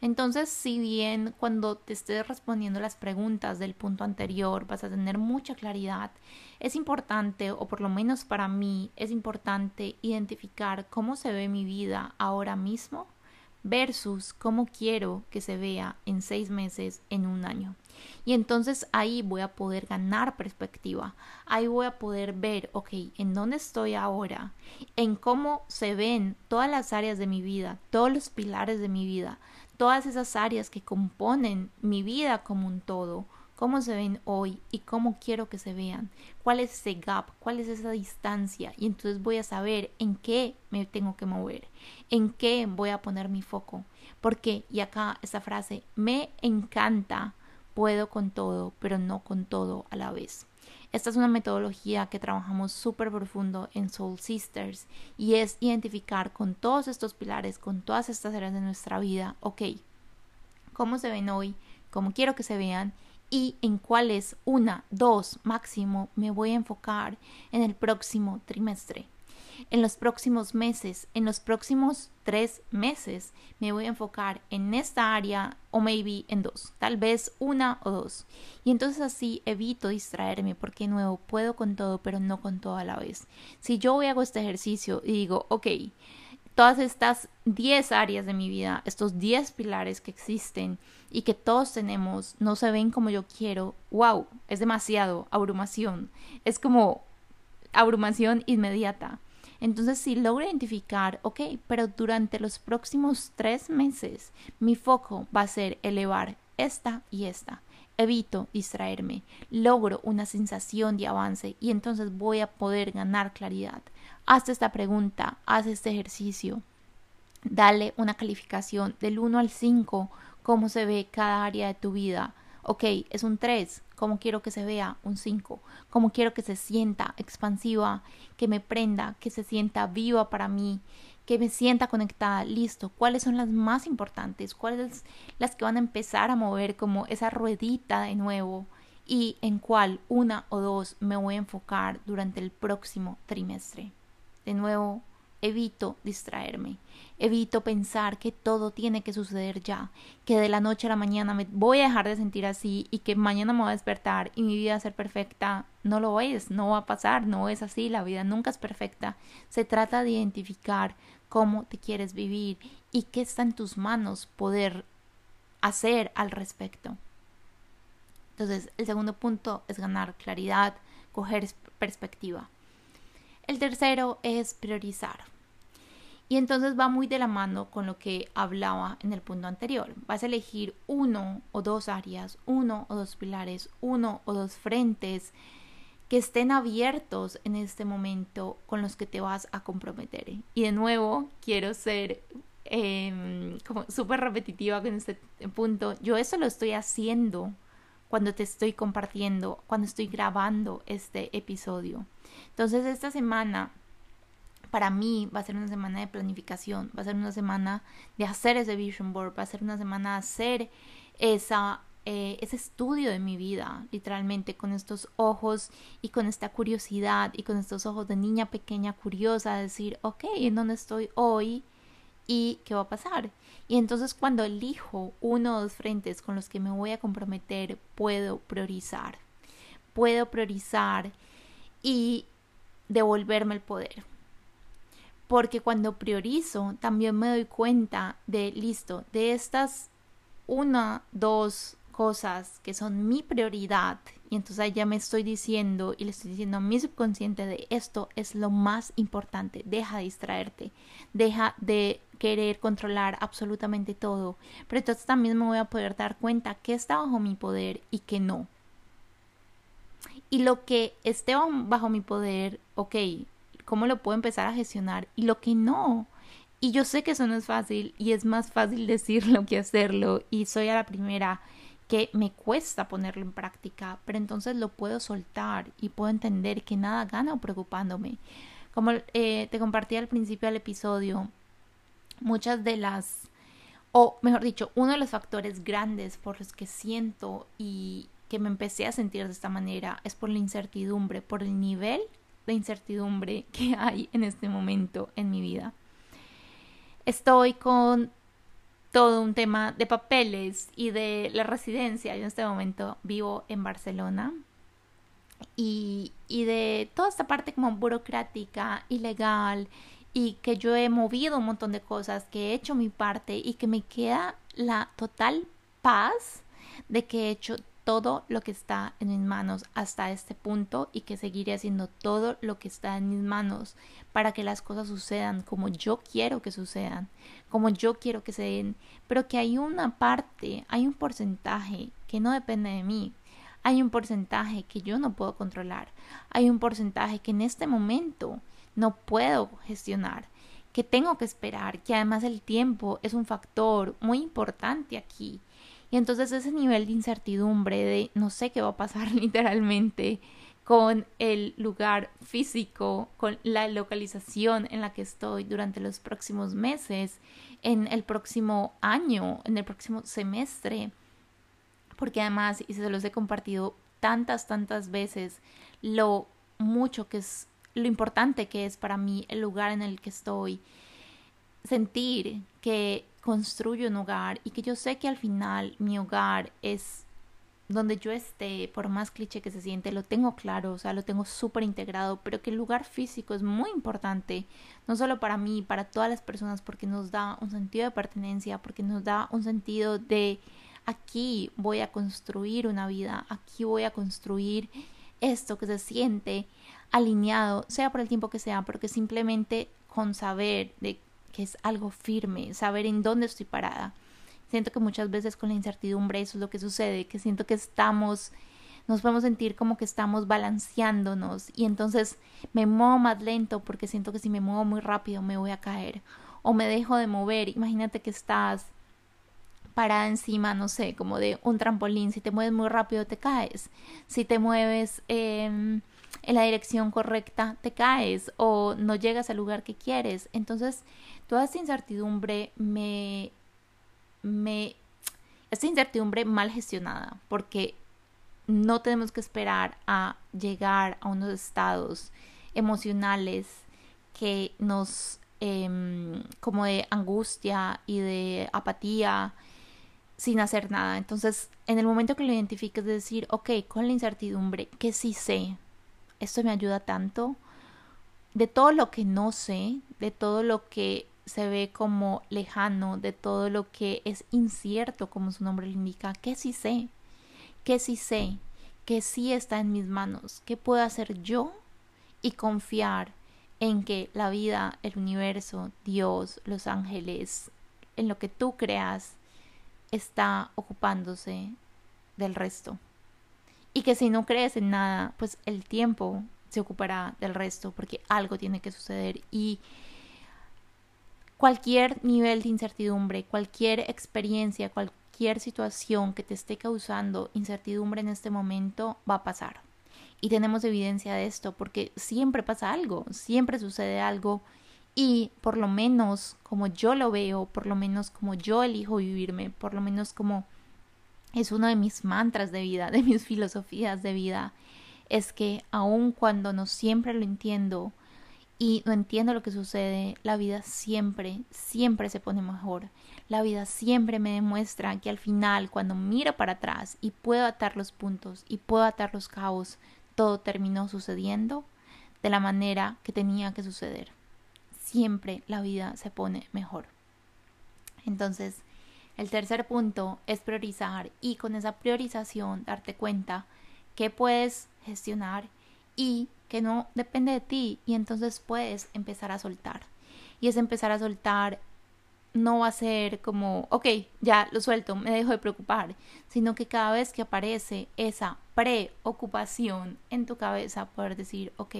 Entonces, si bien cuando te estés respondiendo las preguntas del punto anterior vas a tener mucha claridad, es importante, o por lo menos para mí, es importante identificar cómo se ve mi vida ahora mismo versus cómo quiero que se vea en seis meses, en un año. Y entonces ahí voy a poder ganar perspectiva, ahí voy a poder ver, ok, en dónde estoy ahora, en cómo se ven todas las áreas de mi vida, todos los pilares de mi vida, todas esas áreas que componen mi vida como un todo, cómo se ven hoy y cómo quiero que se vean, cuál es ese gap, cuál es esa distancia y entonces voy a saber en qué me tengo que mover, en qué voy a poner mi foco, porque, y acá esta frase, me encanta, puedo con todo, pero no con todo a la vez. Esta es una metodología que trabajamos súper profundo en Soul Sisters y es identificar con todos estos pilares, con todas estas áreas de nuestra vida, ok, cómo se ven hoy, cómo quiero que se vean y en cuáles una, dos máximo me voy a enfocar en el próximo trimestre. En los próximos meses, en los próximos tres meses, me voy a enfocar en esta área o maybe en dos, tal vez una o dos. Y entonces así evito distraerme porque nuevo puedo con todo, pero no con todo a la vez. Si yo hago este ejercicio y digo, ok, todas estas 10 áreas de mi vida, estos 10 pilares que existen y que todos tenemos, no se ven como yo quiero, wow, es demasiado, abrumación. Es como abrumación inmediata. Entonces, si logro identificar, ok, pero durante los próximos tres meses, mi foco va a ser elevar esta y esta. Evito distraerme, logro una sensación de avance y entonces voy a poder ganar claridad. Haz esta pregunta, haz este ejercicio, dale una calificación del 1 al 5, cómo se ve cada área de tu vida. Ok, es un 3, cómo quiero que se vea un 5, cómo quiero que se sienta expansiva, que me prenda, que se sienta viva para mí, que me sienta conectada, listo, cuáles son las más importantes, cuáles las que van a empezar a mover como esa ruedita de nuevo y en cuál una o dos me voy a enfocar durante el próximo trimestre. De nuevo, evito distraerme, evito pensar que todo tiene que suceder ya, que de la noche a la mañana me voy a dejar de sentir así y que mañana me voy a despertar y mi vida va a ser perfecta. No lo es, no va a pasar, no es así, la vida nunca es perfecta. Se trata de identificar cómo te quieres vivir y qué está en tus manos poder hacer al respecto. Entonces, el segundo punto es ganar claridad, coger perspectiva. El tercero es priorizar. Y entonces va muy de la mano con lo que hablaba en el punto anterior. Vas a elegir uno o dos áreas, uno o dos pilares, uno o dos frentes que estén abiertos en este momento con los que te vas a comprometer. Y de nuevo, quiero ser em, como súper repetitiva con este punto. Yo eso lo estoy haciendo cuando te estoy compartiendo, cuando estoy grabando este episodio. Entonces esta semana para mí va a ser una semana de planificación, va a ser una semana de hacer ese vision board, va a ser una semana de hacer esa, eh, ese estudio de mi vida, literalmente con estos ojos y con esta curiosidad y con estos ojos de niña pequeña curiosa, decir, ok, ¿en dónde estoy hoy? ¿Y qué va a pasar? Y entonces cuando elijo uno o dos frentes con los que me voy a comprometer, puedo priorizar. Puedo priorizar y devolverme el poder. Porque cuando priorizo, también me doy cuenta de, listo, de estas una, dos cosas que son mi prioridad. Y entonces ya me estoy diciendo y le estoy diciendo a mi subconsciente de esto es lo más importante. Deja de distraerte. Deja de querer controlar absolutamente todo. Pero entonces también me voy a poder dar cuenta que está bajo mi poder y que no y lo que esté bajo mi poder, ok, ¿cómo lo puedo empezar a gestionar? Y lo que no. Y yo sé que eso no es fácil y es más fácil decirlo que hacerlo y soy a la primera que me cuesta ponerlo en práctica, pero entonces lo puedo soltar y puedo entender que nada gano preocupándome. Como eh, te compartí al principio del episodio, muchas de las, o mejor dicho, uno de los factores grandes por los que siento y, que me empecé a sentir de esta manera es por la incertidumbre, por el nivel de incertidumbre que hay en este momento en mi vida. Estoy con todo un tema de papeles y de la residencia. Yo en este momento vivo en Barcelona y, y de toda esta parte como burocrática y legal y que yo he movido un montón de cosas, que he hecho mi parte y que me queda la total paz de que he hecho todo lo que está en mis manos hasta este punto y que seguiré haciendo todo lo que está en mis manos para que las cosas sucedan como yo quiero que sucedan, como yo quiero que se den, pero que hay una parte, hay un porcentaje que no depende de mí, hay un porcentaje que yo no puedo controlar, hay un porcentaje que en este momento no puedo gestionar, que tengo que esperar, que además el tiempo es un factor muy importante aquí y entonces ese nivel de incertidumbre, de no sé qué va a pasar literalmente con el lugar físico, con la localización en la que estoy durante los próximos meses, en el próximo año, en el próximo semestre. Porque además, y se los he compartido tantas, tantas veces, lo mucho que es lo importante que es para mí el lugar en el que estoy, sentir que construyo un hogar y que yo sé que al final mi hogar es donde yo esté, por más cliché que se siente, lo tengo claro, o sea, lo tengo súper integrado, pero que el lugar físico es muy importante, no solo para mí, para todas las personas, porque nos da un sentido de pertenencia, porque nos da un sentido de aquí voy a construir una vida, aquí voy a construir esto que se siente alineado, sea por el tiempo que sea, porque simplemente con saber de que es algo firme, saber en dónde estoy parada. Siento que muchas veces con la incertidumbre eso es lo que sucede, que siento que estamos, nos podemos sentir como que estamos balanceándonos y entonces me muevo más lento porque siento que si me muevo muy rápido me voy a caer o me dejo de mover. Imagínate que estás parada encima, no sé, como de un trampolín, si te mueves muy rápido te caes, si te mueves em, en la dirección correcta te caes o no llegas al lugar que quieres. Entonces, toda esta incertidumbre me, me, esta incertidumbre mal gestionada, porque no tenemos que esperar a llegar a unos estados emocionales que nos em, como de angustia y de apatía sin hacer nada. Entonces, en el momento que lo identifiques, de decir, ok, con la incertidumbre, que sí sé, esto me ayuda tanto, de todo lo que no sé, de todo lo que se ve como lejano, de todo lo que es incierto, como su nombre le indica, que sí sé, que sí sé, que sí está en mis manos, que puedo hacer yo y confiar en que la vida, el universo, Dios, los ángeles, en lo que tú creas, está ocupándose del resto. Y que si no crees en nada, pues el tiempo se ocupará del resto porque algo tiene que suceder y cualquier nivel de incertidumbre, cualquier experiencia, cualquier situación que te esté causando incertidumbre en este momento va a pasar. Y tenemos evidencia de esto porque siempre pasa algo, siempre sucede algo y por lo menos como yo lo veo, por lo menos como yo elijo vivirme, por lo menos como es uno de mis mantras de vida, de mis filosofías de vida, es que aun cuando no siempre lo entiendo y no entiendo lo que sucede, la vida siempre, siempre se pone mejor. La vida siempre me demuestra que al final, cuando miro para atrás y puedo atar los puntos y puedo atar los cabos, todo terminó sucediendo de la manera que tenía que suceder siempre la vida se pone mejor. Entonces, el tercer punto es priorizar y con esa priorización darte cuenta que puedes gestionar y que no depende de ti y entonces puedes empezar a soltar. Y es empezar a soltar no va a ser como, ok, ya lo suelto, me dejo de preocupar, sino que cada vez que aparece esa preocupación en tu cabeza, poder decir, ok,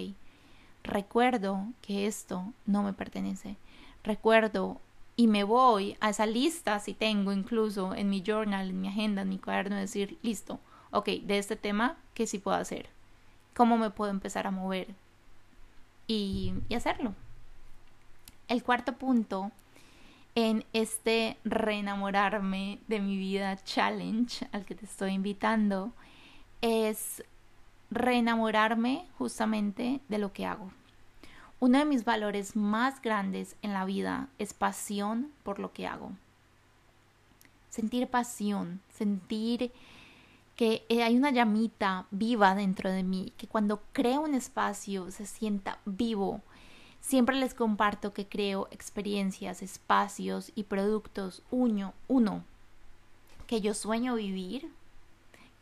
recuerdo que esto no me pertenece. Recuerdo y me voy a esa lista, si tengo incluso en mi journal, en mi agenda, en mi cuaderno, decir, listo, ok, de este tema, ¿qué sí puedo hacer? ¿Cómo me puedo empezar a mover? Y, y hacerlo. El cuarto punto en este reenamorarme de mi vida challenge al que te estoy invitando es reenamorarme justamente de lo que hago. Uno de mis valores más grandes en la vida es pasión por lo que hago. Sentir pasión, sentir que hay una llamita viva dentro de mí, que cuando creo un espacio se sienta vivo. Siempre les comparto que creo experiencias, espacios y productos uno, uno que yo sueño vivir,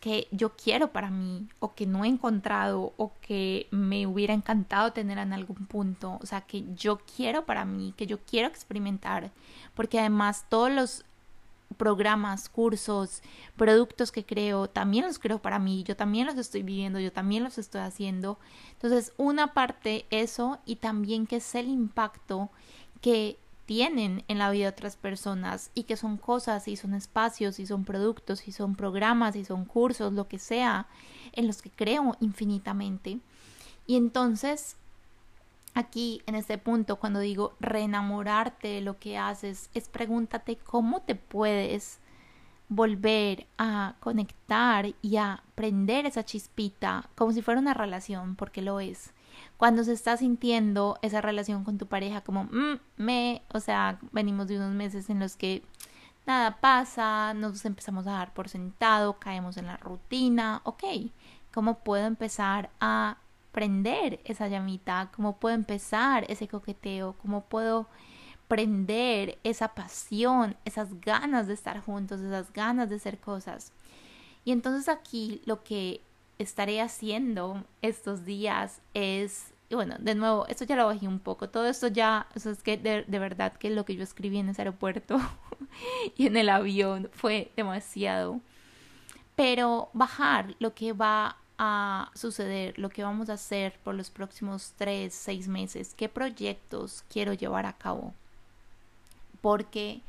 que yo quiero para mí o que no he encontrado o que me hubiera encantado tener en algún punto, o sea, que yo quiero para mí, que yo quiero experimentar, porque además todos los programas, cursos, productos que creo, también los creo para mí, yo también los estoy viviendo, yo también los estoy haciendo. Entonces, una parte eso y también que es el impacto que tienen en la vida otras personas y que son cosas y son espacios y son productos y son programas y son cursos, lo que sea, en los que creo infinitamente. Y entonces, aquí en este punto, cuando digo reenamorarte de lo que haces, es pregúntate cómo te puedes volver a conectar y a prender esa chispita como si fuera una relación, porque lo es. Cuando se está sintiendo esa relación con tu pareja como mm, me, o sea, venimos de unos meses en los que nada pasa, nos empezamos a dar por sentado, caemos en la rutina, ok, ¿cómo puedo empezar a prender esa llamita? ¿Cómo puedo empezar ese coqueteo? ¿Cómo puedo prender esa pasión, esas ganas de estar juntos, esas ganas de hacer cosas? Y entonces aquí lo que estaré haciendo estos días es bueno, de nuevo, esto ya lo bajé un poco. Todo esto ya, eso es que de, de verdad que lo que yo escribí en ese aeropuerto y en el avión fue demasiado. Pero bajar lo que va a suceder, lo que vamos a hacer por los próximos tres, seis meses, qué proyectos quiero llevar a cabo. Porque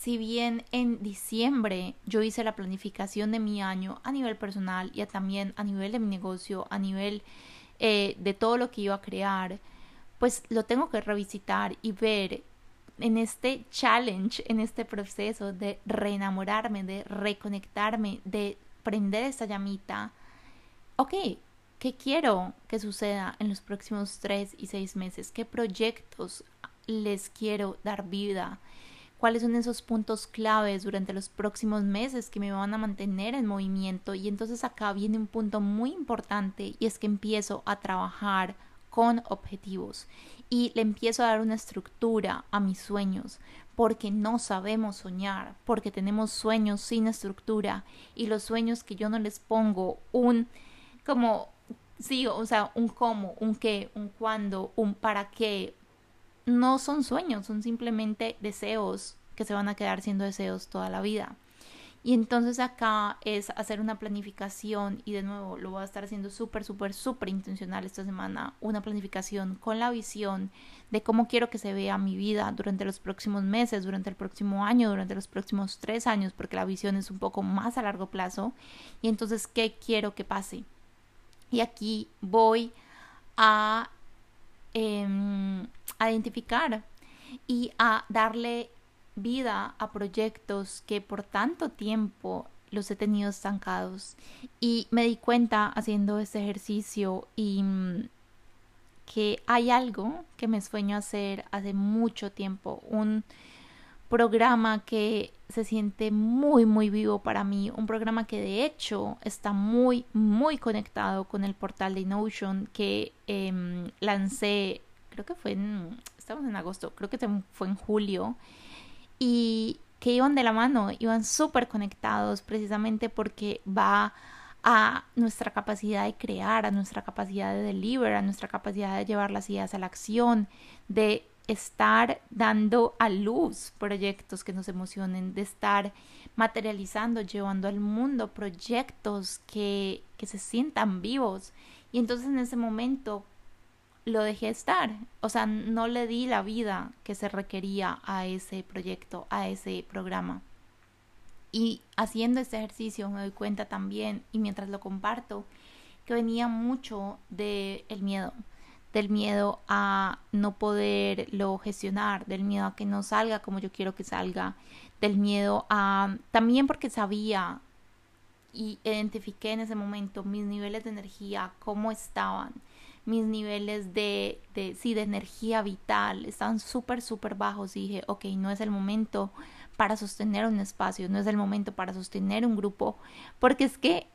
si bien en diciembre yo hice la planificación de mi año a nivel personal y también a nivel de mi negocio, a nivel eh, de todo lo que iba a crear, pues lo tengo que revisitar y ver en este challenge, en este proceso de reenamorarme, de reconectarme, de prender esa llamita. Ok, ¿qué quiero que suceda en los próximos tres y seis meses? ¿Qué proyectos les quiero dar vida? Cuáles son esos puntos claves durante los próximos meses que me van a mantener en movimiento. Y entonces acá viene un punto muy importante y es que empiezo a trabajar con objetivos y le empiezo a dar una estructura a mis sueños porque no sabemos soñar, porque tenemos sueños sin estructura y los sueños que yo no les pongo un como sí, o sea, un cómo, un qué, un cuándo, un para qué, no son sueños, son simplemente deseos que se van a quedar siendo deseos toda la vida. Y entonces acá es hacer una planificación y de nuevo lo voy a estar haciendo súper, súper, súper intencional esta semana, una planificación con la visión de cómo quiero que se vea mi vida durante los próximos meses, durante el próximo año, durante los próximos tres años, porque la visión es un poco más a largo plazo. Y entonces, ¿qué quiero que pase? Y aquí voy a Em, a identificar y a darle vida a proyectos que por tanto tiempo los he tenido estancados. Y me di cuenta haciendo este ejercicio y mm, que hay algo que me sueño hacer hace mucho tiempo, un programa que se siente muy, muy vivo para mí, un programa que de hecho está muy, muy conectado con el portal de Notion que em, lancé, creo que fue en, estamos en agosto, creo que fue en julio, y que iban de la mano, iban súper conectados precisamente porque va a nuestra capacidad de crear, a nuestra capacidad de deliver, a nuestra capacidad de llevar las ideas a la acción, de estar dando a luz proyectos que nos emocionen, de estar materializando, llevando al mundo proyectos que, que se sientan vivos. Y entonces en ese momento lo dejé estar, o sea, no le di la vida que se requería a ese proyecto, a ese programa. Y haciendo este ejercicio me doy cuenta también, y mientras lo comparto, que venía mucho del el miedo, del miedo a no poderlo gestionar, del miedo a que no salga como yo quiero que salga, del miedo a también porque sabía y identifiqué en ese momento mis niveles de energía, cómo estaban, mis niveles de, de sí, de energía vital, estaban súper, súper bajos y dije, ok, no es el momento para sostener un espacio, no es el momento para sostener un grupo, porque es que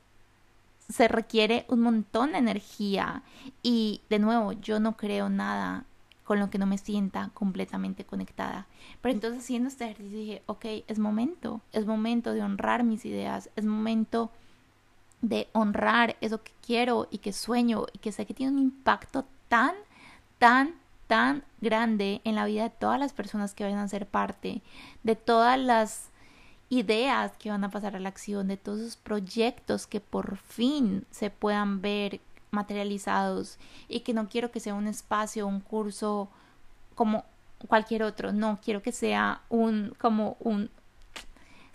se requiere un montón de energía. Y de nuevo yo no creo nada con lo que no me sienta completamente conectada. Pero entonces haciendo este ejercicio dije, ok, es momento, es momento de honrar mis ideas, es momento de honrar eso que quiero y que sueño y que sé que tiene un impacto tan, tan, tan grande en la vida de todas las personas que vayan a ser parte, de todas las ideas que van a pasar a la acción, de todos esos proyectos que por fin se puedan ver materializados y que no quiero que sea un espacio, un curso como cualquier otro, no, quiero que sea un como un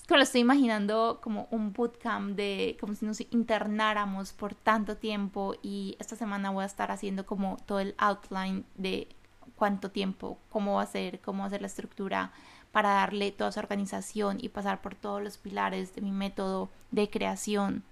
que lo estoy imaginando como un bootcamp de como si nos internáramos por tanto tiempo y esta semana voy a estar haciendo como todo el outline de cuánto tiempo, cómo va a ser, cómo va a ser la estructura para darle toda esa organización y pasar por todos los pilares de mi método de creación.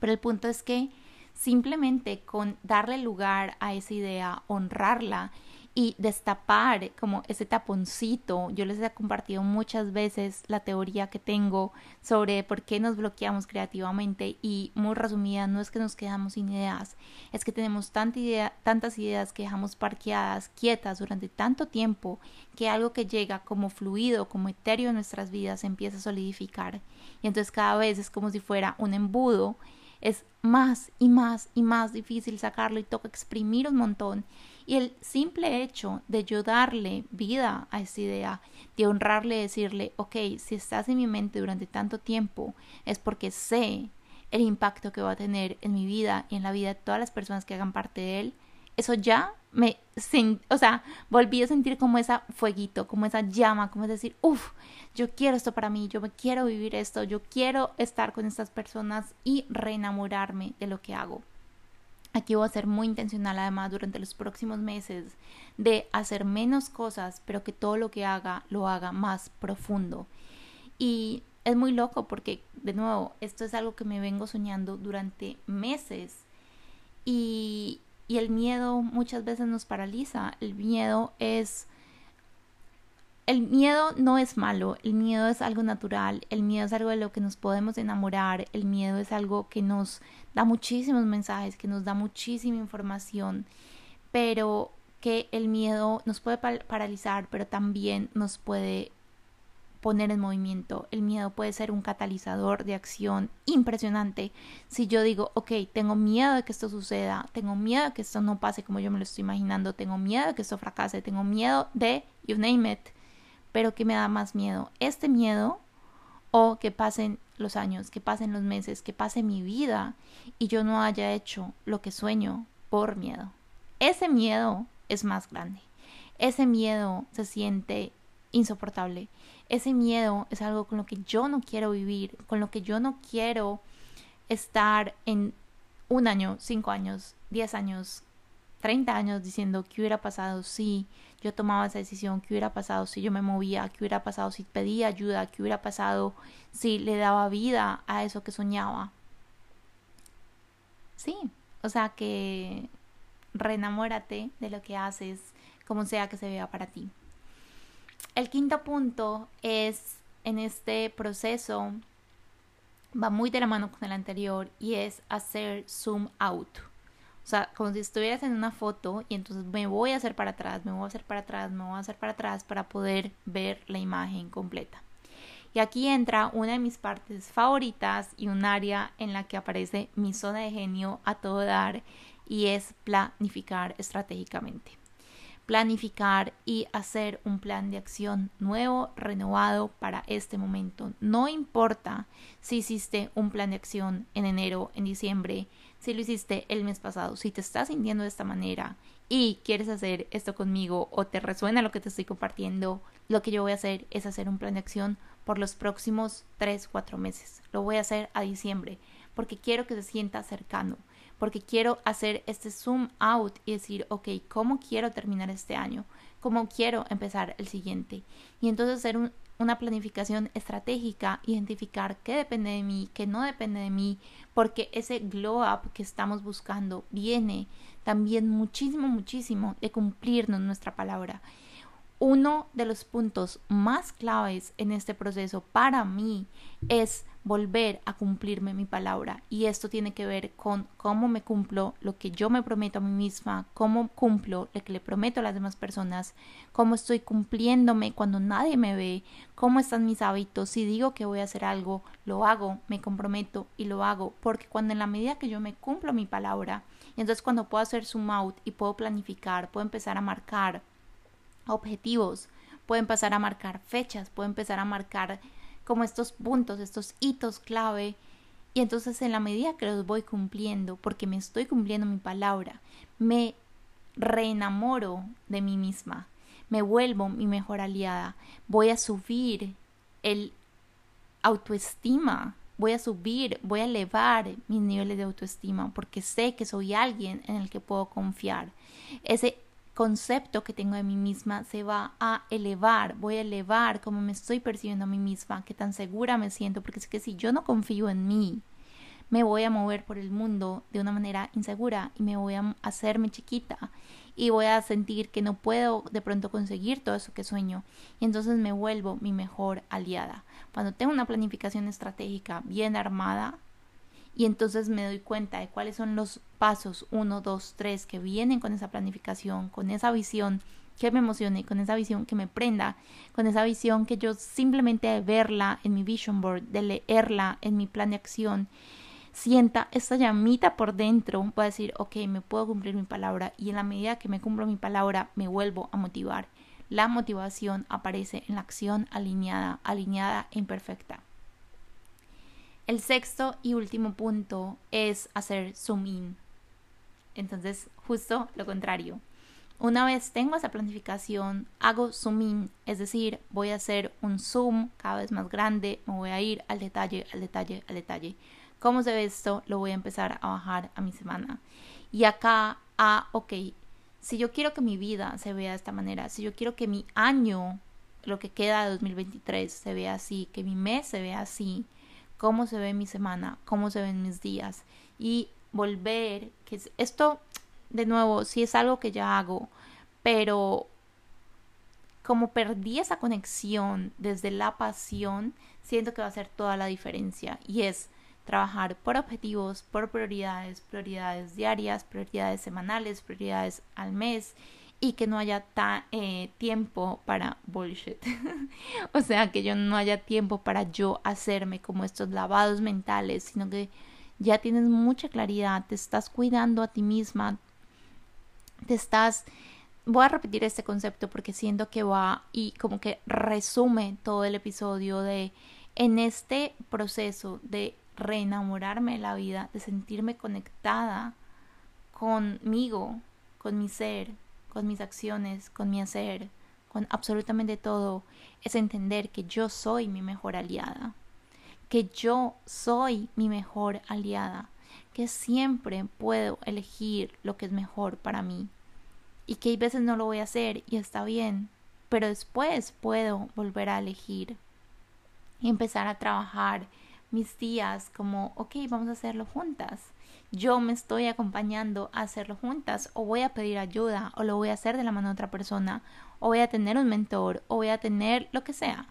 Pero el punto es que simplemente con darle lugar a esa idea, honrarla y destapar como ese taponcito. Yo les he compartido muchas veces la teoría que tengo sobre por qué nos bloqueamos creativamente y muy resumida no es que nos quedamos sin ideas, es que tenemos tantas ideas que dejamos parqueadas, quietas durante tanto tiempo que algo que llega como fluido, como etéreo en nuestras vidas empieza a solidificar y entonces cada vez es como si fuera un embudo es más y más y más difícil sacarlo y toca exprimir un montón. Y el simple hecho de yo darle vida a esa idea, de honrarle, decirle, ok, si estás en mi mente durante tanto tiempo, es porque sé el impacto que va a tener en mi vida y en la vida de todas las personas que hagan parte de él, eso ya me, o sea, volví a sentir como esa fueguito, como esa llama, como es decir, uff, yo quiero esto para mí, yo me quiero vivir esto, yo quiero estar con estas personas y reenamorarme de lo que hago. Aquí voy a ser muy intencional además durante los próximos meses de hacer menos cosas, pero que todo lo que haga lo haga más profundo. Y es muy loco porque, de nuevo, esto es algo que me vengo soñando durante meses. Y, y el miedo muchas veces nos paraliza. El miedo es... El miedo no es malo, el miedo es algo natural, el miedo es algo de lo que nos podemos enamorar, el miedo es algo que nos da muchísimos mensajes, que nos da muchísima información, pero que el miedo nos puede paralizar, pero también nos puede poner en movimiento. El miedo puede ser un catalizador de acción impresionante. Si yo digo, ok, tengo miedo de que esto suceda, tengo miedo de que esto no pase como yo me lo estoy imaginando, tengo miedo de que esto fracase, tengo miedo de, you name it, pero ¿qué me da más miedo? Este miedo o que pasen los años, que pasen los meses, que pase mi vida y yo no haya hecho lo que sueño por miedo. Ese miedo es más grande. Ese miedo se siente insoportable. Ese miedo es algo con lo que yo no quiero vivir, con lo que yo no quiero estar en un año, cinco años, diez años, treinta años diciendo qué hubiera pasado si yo tomaba esa decisión, qué hubiera pasado si yo me movía, qué hubiera pasado si pedía ayuda, qué hubiera pasado si le daba vida a eso que soñaba. Sí, o sea que reenamórate de lo que haces, como sea que se vea para ti. El quinto punto es en este proceso, va muy de la mano con el anterior y es hacer zoom out. O sea, como si estuvieras en una foto y entonces me voy a hacer para atrás, me voy a hacer para atrás, me voy a hacer para atrás para poder ver la imagen completa. Y aquí entra una de mis partes favoritas y un área en la que aparece mi zona de genio a todo dar y es planificar estratégicamente planificar y hacer un plan de acción nuevo, renovado para este momento. No importa si hiciste un plan de acción en enero, en diciembre, si lo hiciste el mes pasado, si te estás sintiendo de esta manera y quieres hacer esto conmigo o te resuena lo que te estoy compartiendo, lo que yo voy a hacer es hacer un plan de acción por los próximos 3, 4 meses. Lo voy a hacer a diciembre porque quiero que se sienta cercano porque quiero hacer este zoom out y decir, ok, ¿cómo quiero terminar este año? ¿Cómo quiero empezar el siguiente? Y entonces hacer una planificación estratégica, identificar qué depende de mí, qué no depende de mí, porque ese glow up que estamos buscando viene también muchísimo, muchísimo de cumplirnos nuestra palabra. Uno de los puntos más claves en este proceso para mí es volver a cumplirme mi palabra. Y esto tiene que ver con cómo me cumplo lo que yo me prometo a mí misma, cómo cumplo lo que le prometo a las demás personas, cómo estoy cumpliéndome cuando nadie me ve, cómo están mis hábitos. Si digo que voy a hacer algo, lo hago, me comprometo y lo hago. Porque cuando en la medida que yo me cumplo mi palabra, entonces cuando puedo hacer zoom out y puedo planificar, puedo empezar a marcar objetivos, puedo empezar a marcar fechas, puedo empezar a marcar como estos puntos, estos hitos clave. Y entonces en la medida que los voy cumpliendo, porque me estoy cumpliendo mi palabra, me reenamoro de mí misma, me vuelvo mi mejor aliada, voy a subir el autoestima, voy a subir, voy a elevar mis niveles de autoestima porque sé que soy alguien en el que puedo confiar. Ese concepto que tengo de mí misma se va a elevar, voy a elevar cómo me estoy percibiendo a mí misma, qué tan segura me siento, porque es que si yo no confío en mí, me voy a mover por el mundo de una manera insegura y me voy a hacerme chiquita y voy a sentir que no puedo de pronto conseguir todo eso que sueño y entonces me vuelvo mi mejor aliada. Cuando tengo una planificación estratégica bien armada y entonces me doy cuenta de cuáles son los pasos 1, 2, 3 que vienen con esa planificación, con esa visión que me emocione, con esa visión que me prenda, con esa visión que yo simplemente de verla en mi vision board, de leerla en mi plan de acción sienta esta llamita por dentro, a decir, ok, me puedo cumplir mi palabra y en la medida que me cumplo mi palabra me vuelvo a motivar. La motivación aparece en la acción alineada, alineada e imperfecta. El sexto y último punto es hacer zoom in. Entonces, justo lo contrario. Una vez tengo esa planificación, hago zoom in, es decir, voy a hacer un zoom cada vez más grande, me voy a ir al detalle, al detalle, al detalle cómo se ve esto, lo voy a empezar a bajar a mi semana. Y acá, a, ok, si yo quiero que mi vida se vea de esta manera, si yo quiero que mi año, lo que queda de 2023, se vea así, que mi mes se vea así, cómo se ve mi semana, cómo se ven mis días. Y volver, que esto de nuevo, sí es algo que ya hago, pero como perdí esa conexión desde la pasión, siento que va a hacer toda la diferencia. Y es trabajar por objetivos, por prioridades, prioridades diarias, prioridades semanales, prioridades al mes y que no haya eh, tiempo para bullshit. o sea, que yo no haya tiempo para yo hacerme como estos lavados mentales, sino que ya tienes mucha claridad, te estás cuidando a ti misma, te estás... Voy a repetir este concepto porque siento que va y como que resume todo el episodio de en este proceso de reenamorarme de la vida, de sentirme conectada conmigo, con mi ser, con mis acciones, con mi hacer, con absolutamente todo, es entender que yo soy mi mejor aliada, que yo soy mi mejor aliada, que siempre puedo elegir lo que es mejor para mí y que hay veces no lo voy a hacer y está bien, pero después puedo volver a elegir y empezar a trabajar mis días como, ok, vamos a hacerlo juntas. Yo me estoy acompañando a hacerlo juntas o voy a pedir ayuda o lo voy a hacer de la mano de otra persona o voy a tener un mentor o voy a tener lo que sea.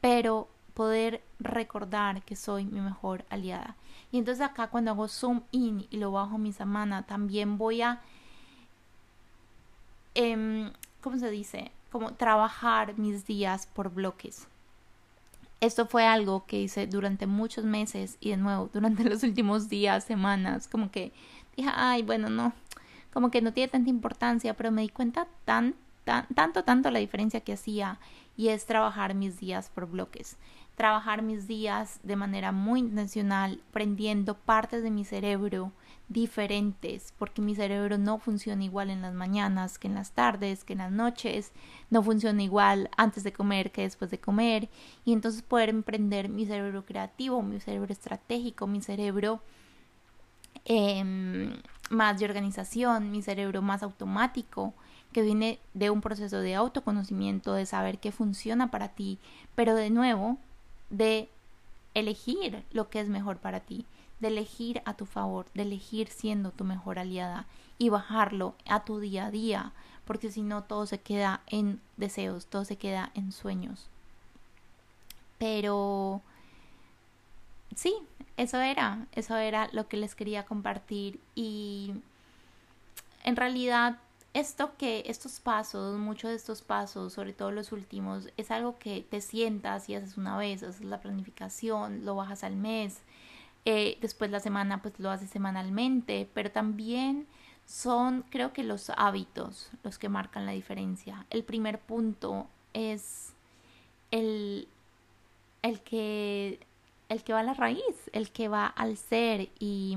Pero poder recordar que soy mi mejor aliada. Y entonces acá cuando hago zoom in y lo bajo mi semana, también voy a, eh, ¿cómo se dice? Como trabajar mis días por bloques. Esto fue algo que hice durante muchos meses y de nuevo durante los últimos días, semanas, como que dije, ay, bueno, no, como que no tiene tanta importancia, pero me di cuenta tan, tan, tanto, tanto la diferencia que hacía y es trabajar mis días por bloques. Trabajar mis días de manera muy intencional, prendiendo partes de mi cerebro diferentes, porque mi cerebro no funciona igual en las mañanas que en las tardes, que en las noches, no funciona igual antes de comer que después de comer, y entonces poder emprender mi cerebro creativo, mi cerebro estratégico, mi cerebro em, más de organización, mi cerebro más automático, que viene de un proceso de autoconocimiento, de saber qué funciona para ti, pero de nuevo, de elegir lo que es mejor para ti, de elegir a tu favor, de elegir siendo tu mejor aliada y bajarlo a tu día a día, porque si no todo se queda en deseos, todo se queda en sueños. Pero sí, eso era, eso era lo que les quería compartir y en realidad esto que estos pasos, muchos de estos pasos, sobre todo los últimos, es algo que te sientas y haces una vez, haces la planificación, lo bajas al mes, eh, después la semana pues lo haces semanalmente, pero también son creo que los hábitos los que marcan la diferencia. El primer punto es el, el que el que va a la raíz, el que va al ser y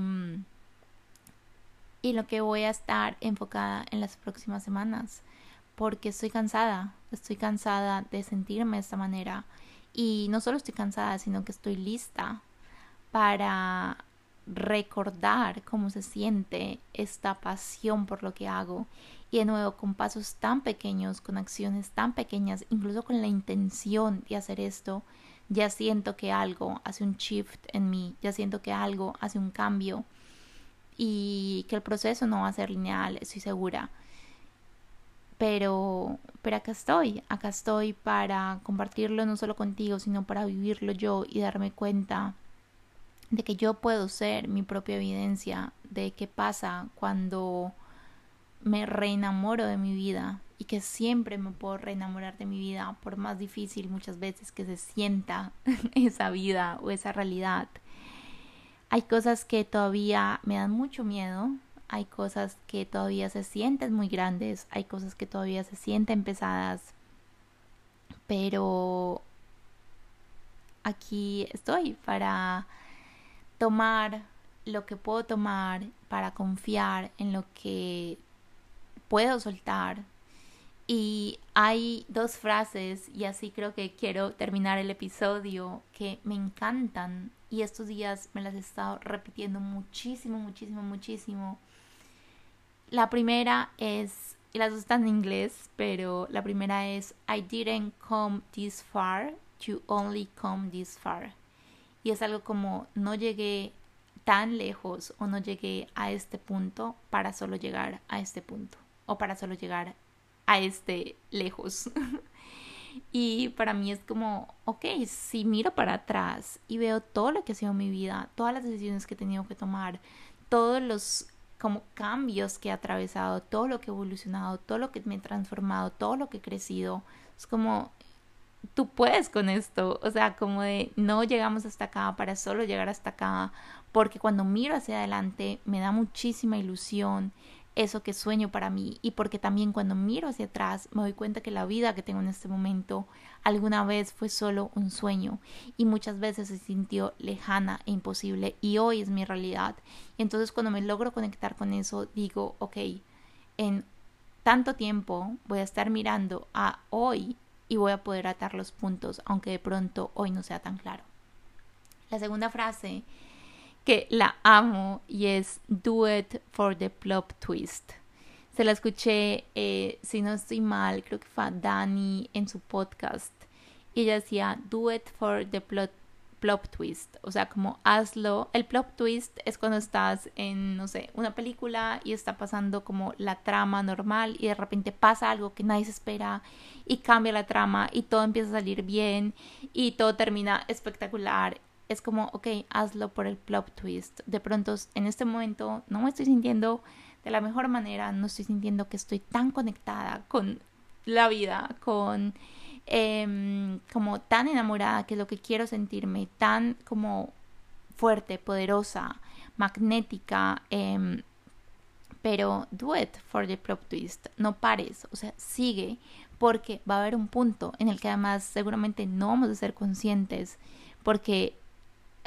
y lo que voy a estar enfocada en las próximas semanas porque estoy cansada, estoy cansada de sentirme de esta manera y no solo estoy cansada, sino que estoy lista para recordar cómo se siente esta pasión por lo que hago y de nuevo con pasos tan pequeños, con acciones tan pequeñas, incluso con la intención de hacer esto, ya siento que algo hace un shift en mí, ya siento que algo hace un cambio y que el proceso no va a ser lineal, estoy segura. Pero, pero acá estoy, acá estoy para compartirlo no solo contigo, sino para vivirlo yo y darme cuenta de que yo puedo ser mi propia evidencia de qué pasa cuando me reenamoro de mi vida y que siempre me puedo reenamorar de mi vida por más difícil muchas veces que se sienta esa vida o esa realidad. Hay cosas que todavía me dan mucho miedo, hay cosas que todavía se sienten muy grandes, hay cosas que todavía se sienten pesadas, pero aquí estoy para tomar lo que puedo tomar, para confiar en lo que puedo soltar. Y hay dos frases, y así creo que quiero terminar el episodio, que me encantan. Y estos días me las he estado repitiendo muchísimo, muchísimo, muchísimo. La primera es, y las dos están en inglés, pero la primera es, I didn't come this far to only come this far. Y es algo como, no llegué tan lejos o no llegué a este punto para solo llegar a este punto o para solo llegar a este lejos. y para mí es como, ok, si miro para atrás y veo todo lo que ha sido mi vida, todas las decisiones que he tenido que tomar, todos los como cambios que he atravesado, todo lo que he evolucionado, todo lo que me he transformado, todo lo que he crecido, es como tú puedes con esto, o sea, como de no llegamos hasta acá para solo llegar hasta acá, porque cuando miro hacia adelante me da muchísima ilusión eso que sueño para mí y porque también cuando miro hacia atrás me doy cuenta que la vida que tengo en este momento alguna vez fue solo un sueño y muchas veces se sintió lejana e imposible y hoy es mi realidad. Y entonces cuando me logro conectar con eso digo, ok, en tanto tiempo voy a estar mirando a hoy y voy a poder atar los puntos aunque de pronto hoy no sea tan claro. La segunda frase que la amo y es Do It for the Plot Twist. Se la escuché, eh, si no estoy mal, creo que fue Dani en su podcast. Y ella decía, Do it for the plot, plot twist. O sea, como hazlo. El plot twist es cuando estás en, no sé, una película y está pasando como la trama normal y de repente pasa algo que nadie se espera y cambia la trama y todo empieza a salir bien y todo termina espectacular es como, ok, hazlo por el plot twist. De pronto, en este momento no me estoy sintiendo de la mejor manera, no estoy sintiendo que estoy tan conectada con la vida, con em, como tan enamorada, que es lo que quiero sentirme, tan como fuerte, poderosa, magnética, em, pero do it for the plot twist, no pares, o sea, sigue, porque va a haber un punto en el que además seguramente no vamos a ser conscientes, porque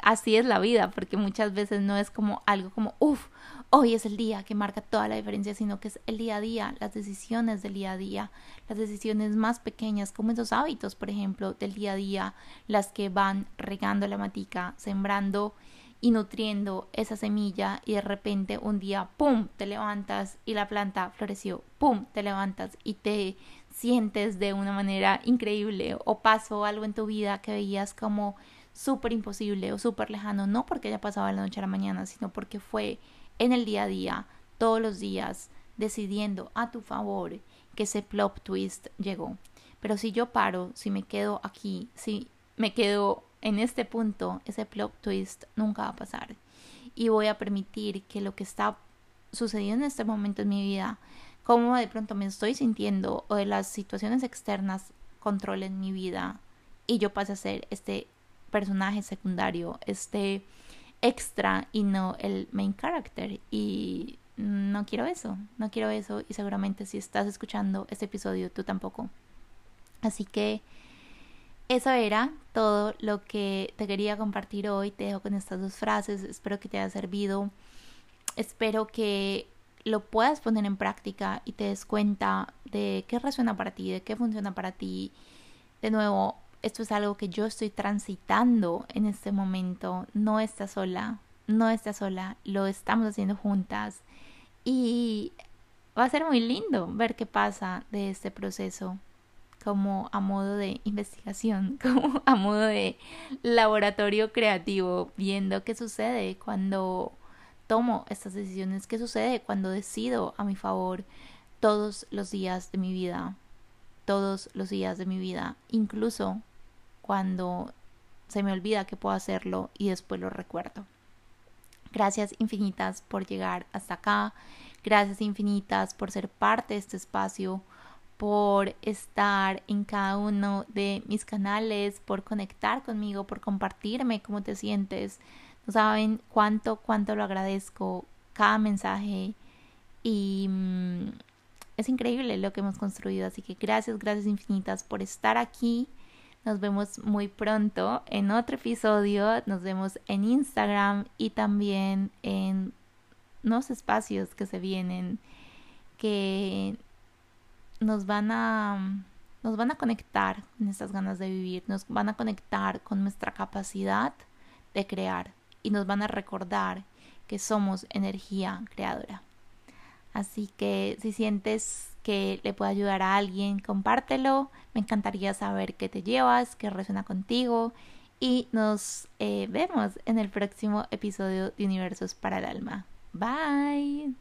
así es la vida, porque muchas veces no es como algo como, uff, hoy es el día que marca toda la diferencia, sino que es el día a día, las decisiones del día a día, las decisiones más pequeñas, como esos hábitos, por ejemplo, del día a día, las que van regando la matica, sembrando y nutriendo esa semilla y de repente un día, ¡pum!, te levantas y la planta floreció, ¡pum!, te levantas y te sientes de una manera increíble o pasó algo en tu vida que veías como súper imposible o súper lejano, no porque haya pasado de la noche a la mañana, sino porque fue en el día a día, todos los días, decidiendo a tu favor que ese plot twist llegó. Pero si yo paro, si me quedo aquí, si me quedo en este punto, ese plot twist nunca va a pasar. Y voy a permitir que lo que está sucediendo en este momento en mi vida, como de pronto me estoy sintiendo o de las situaciones externas controlen mi vida y yo pase a ser este personaje secundario, este extra y no el main character. Y no quiero eso, no quiero eso y seguramente si estás escuchando este episodio tú tampoco. Así que eso era todo lo que te quería compartir hoy. Te dejo con estas dos frases. Espero que te haya servido. Espero que lo puedas poner en práctica y te des cuenta de qué resuena para ti, de qué funciona para ti. De nuevo, esto es algo que yo estoy transitando en este momento, no estás sola, no estás sola, lo estamos haciendo juntas. Y va a ser muy lindo ver qué pasa de este proceso como a modo de investigación, como a modo de laboratorio creativo, viendo qué sucede cuando tomo estas decisiones, qué sucede cuando decido a mi favor todos los días de mi vida, todos los días de mi vida, incluso cuando se me olvida que puedo hacerlo y después lo recuerdo. Gracias infinitas por llegar hasta acá. Gracias infinitas por ser parte de este espacio, por estar en cada uno de mis canales, por conectar conmigo, por compartirme cómo te sientes. No saben cuánto, cuánto lo agradezco cada mensaje y mm, es increíble lo que hemos construido. Así que gracias, gracias infinitas por estar aquí. Nos vemos muy pronto en otro episodio. Nos vemos en Instagram y también en unos espacios que se vienen que nos van a nos van a conectar con estas ganas de vivir, nos van a conectar con nuestra capacidad de crear y nos van a recordar que somos energía creadora. Así que si sientes que le puede ayudar a alguien, compártelo. Me encantaría saber qué te llevas, qué resuena contigo. Y nos eh, vemos en el próximo episodio de Universos para el Alma. Bye.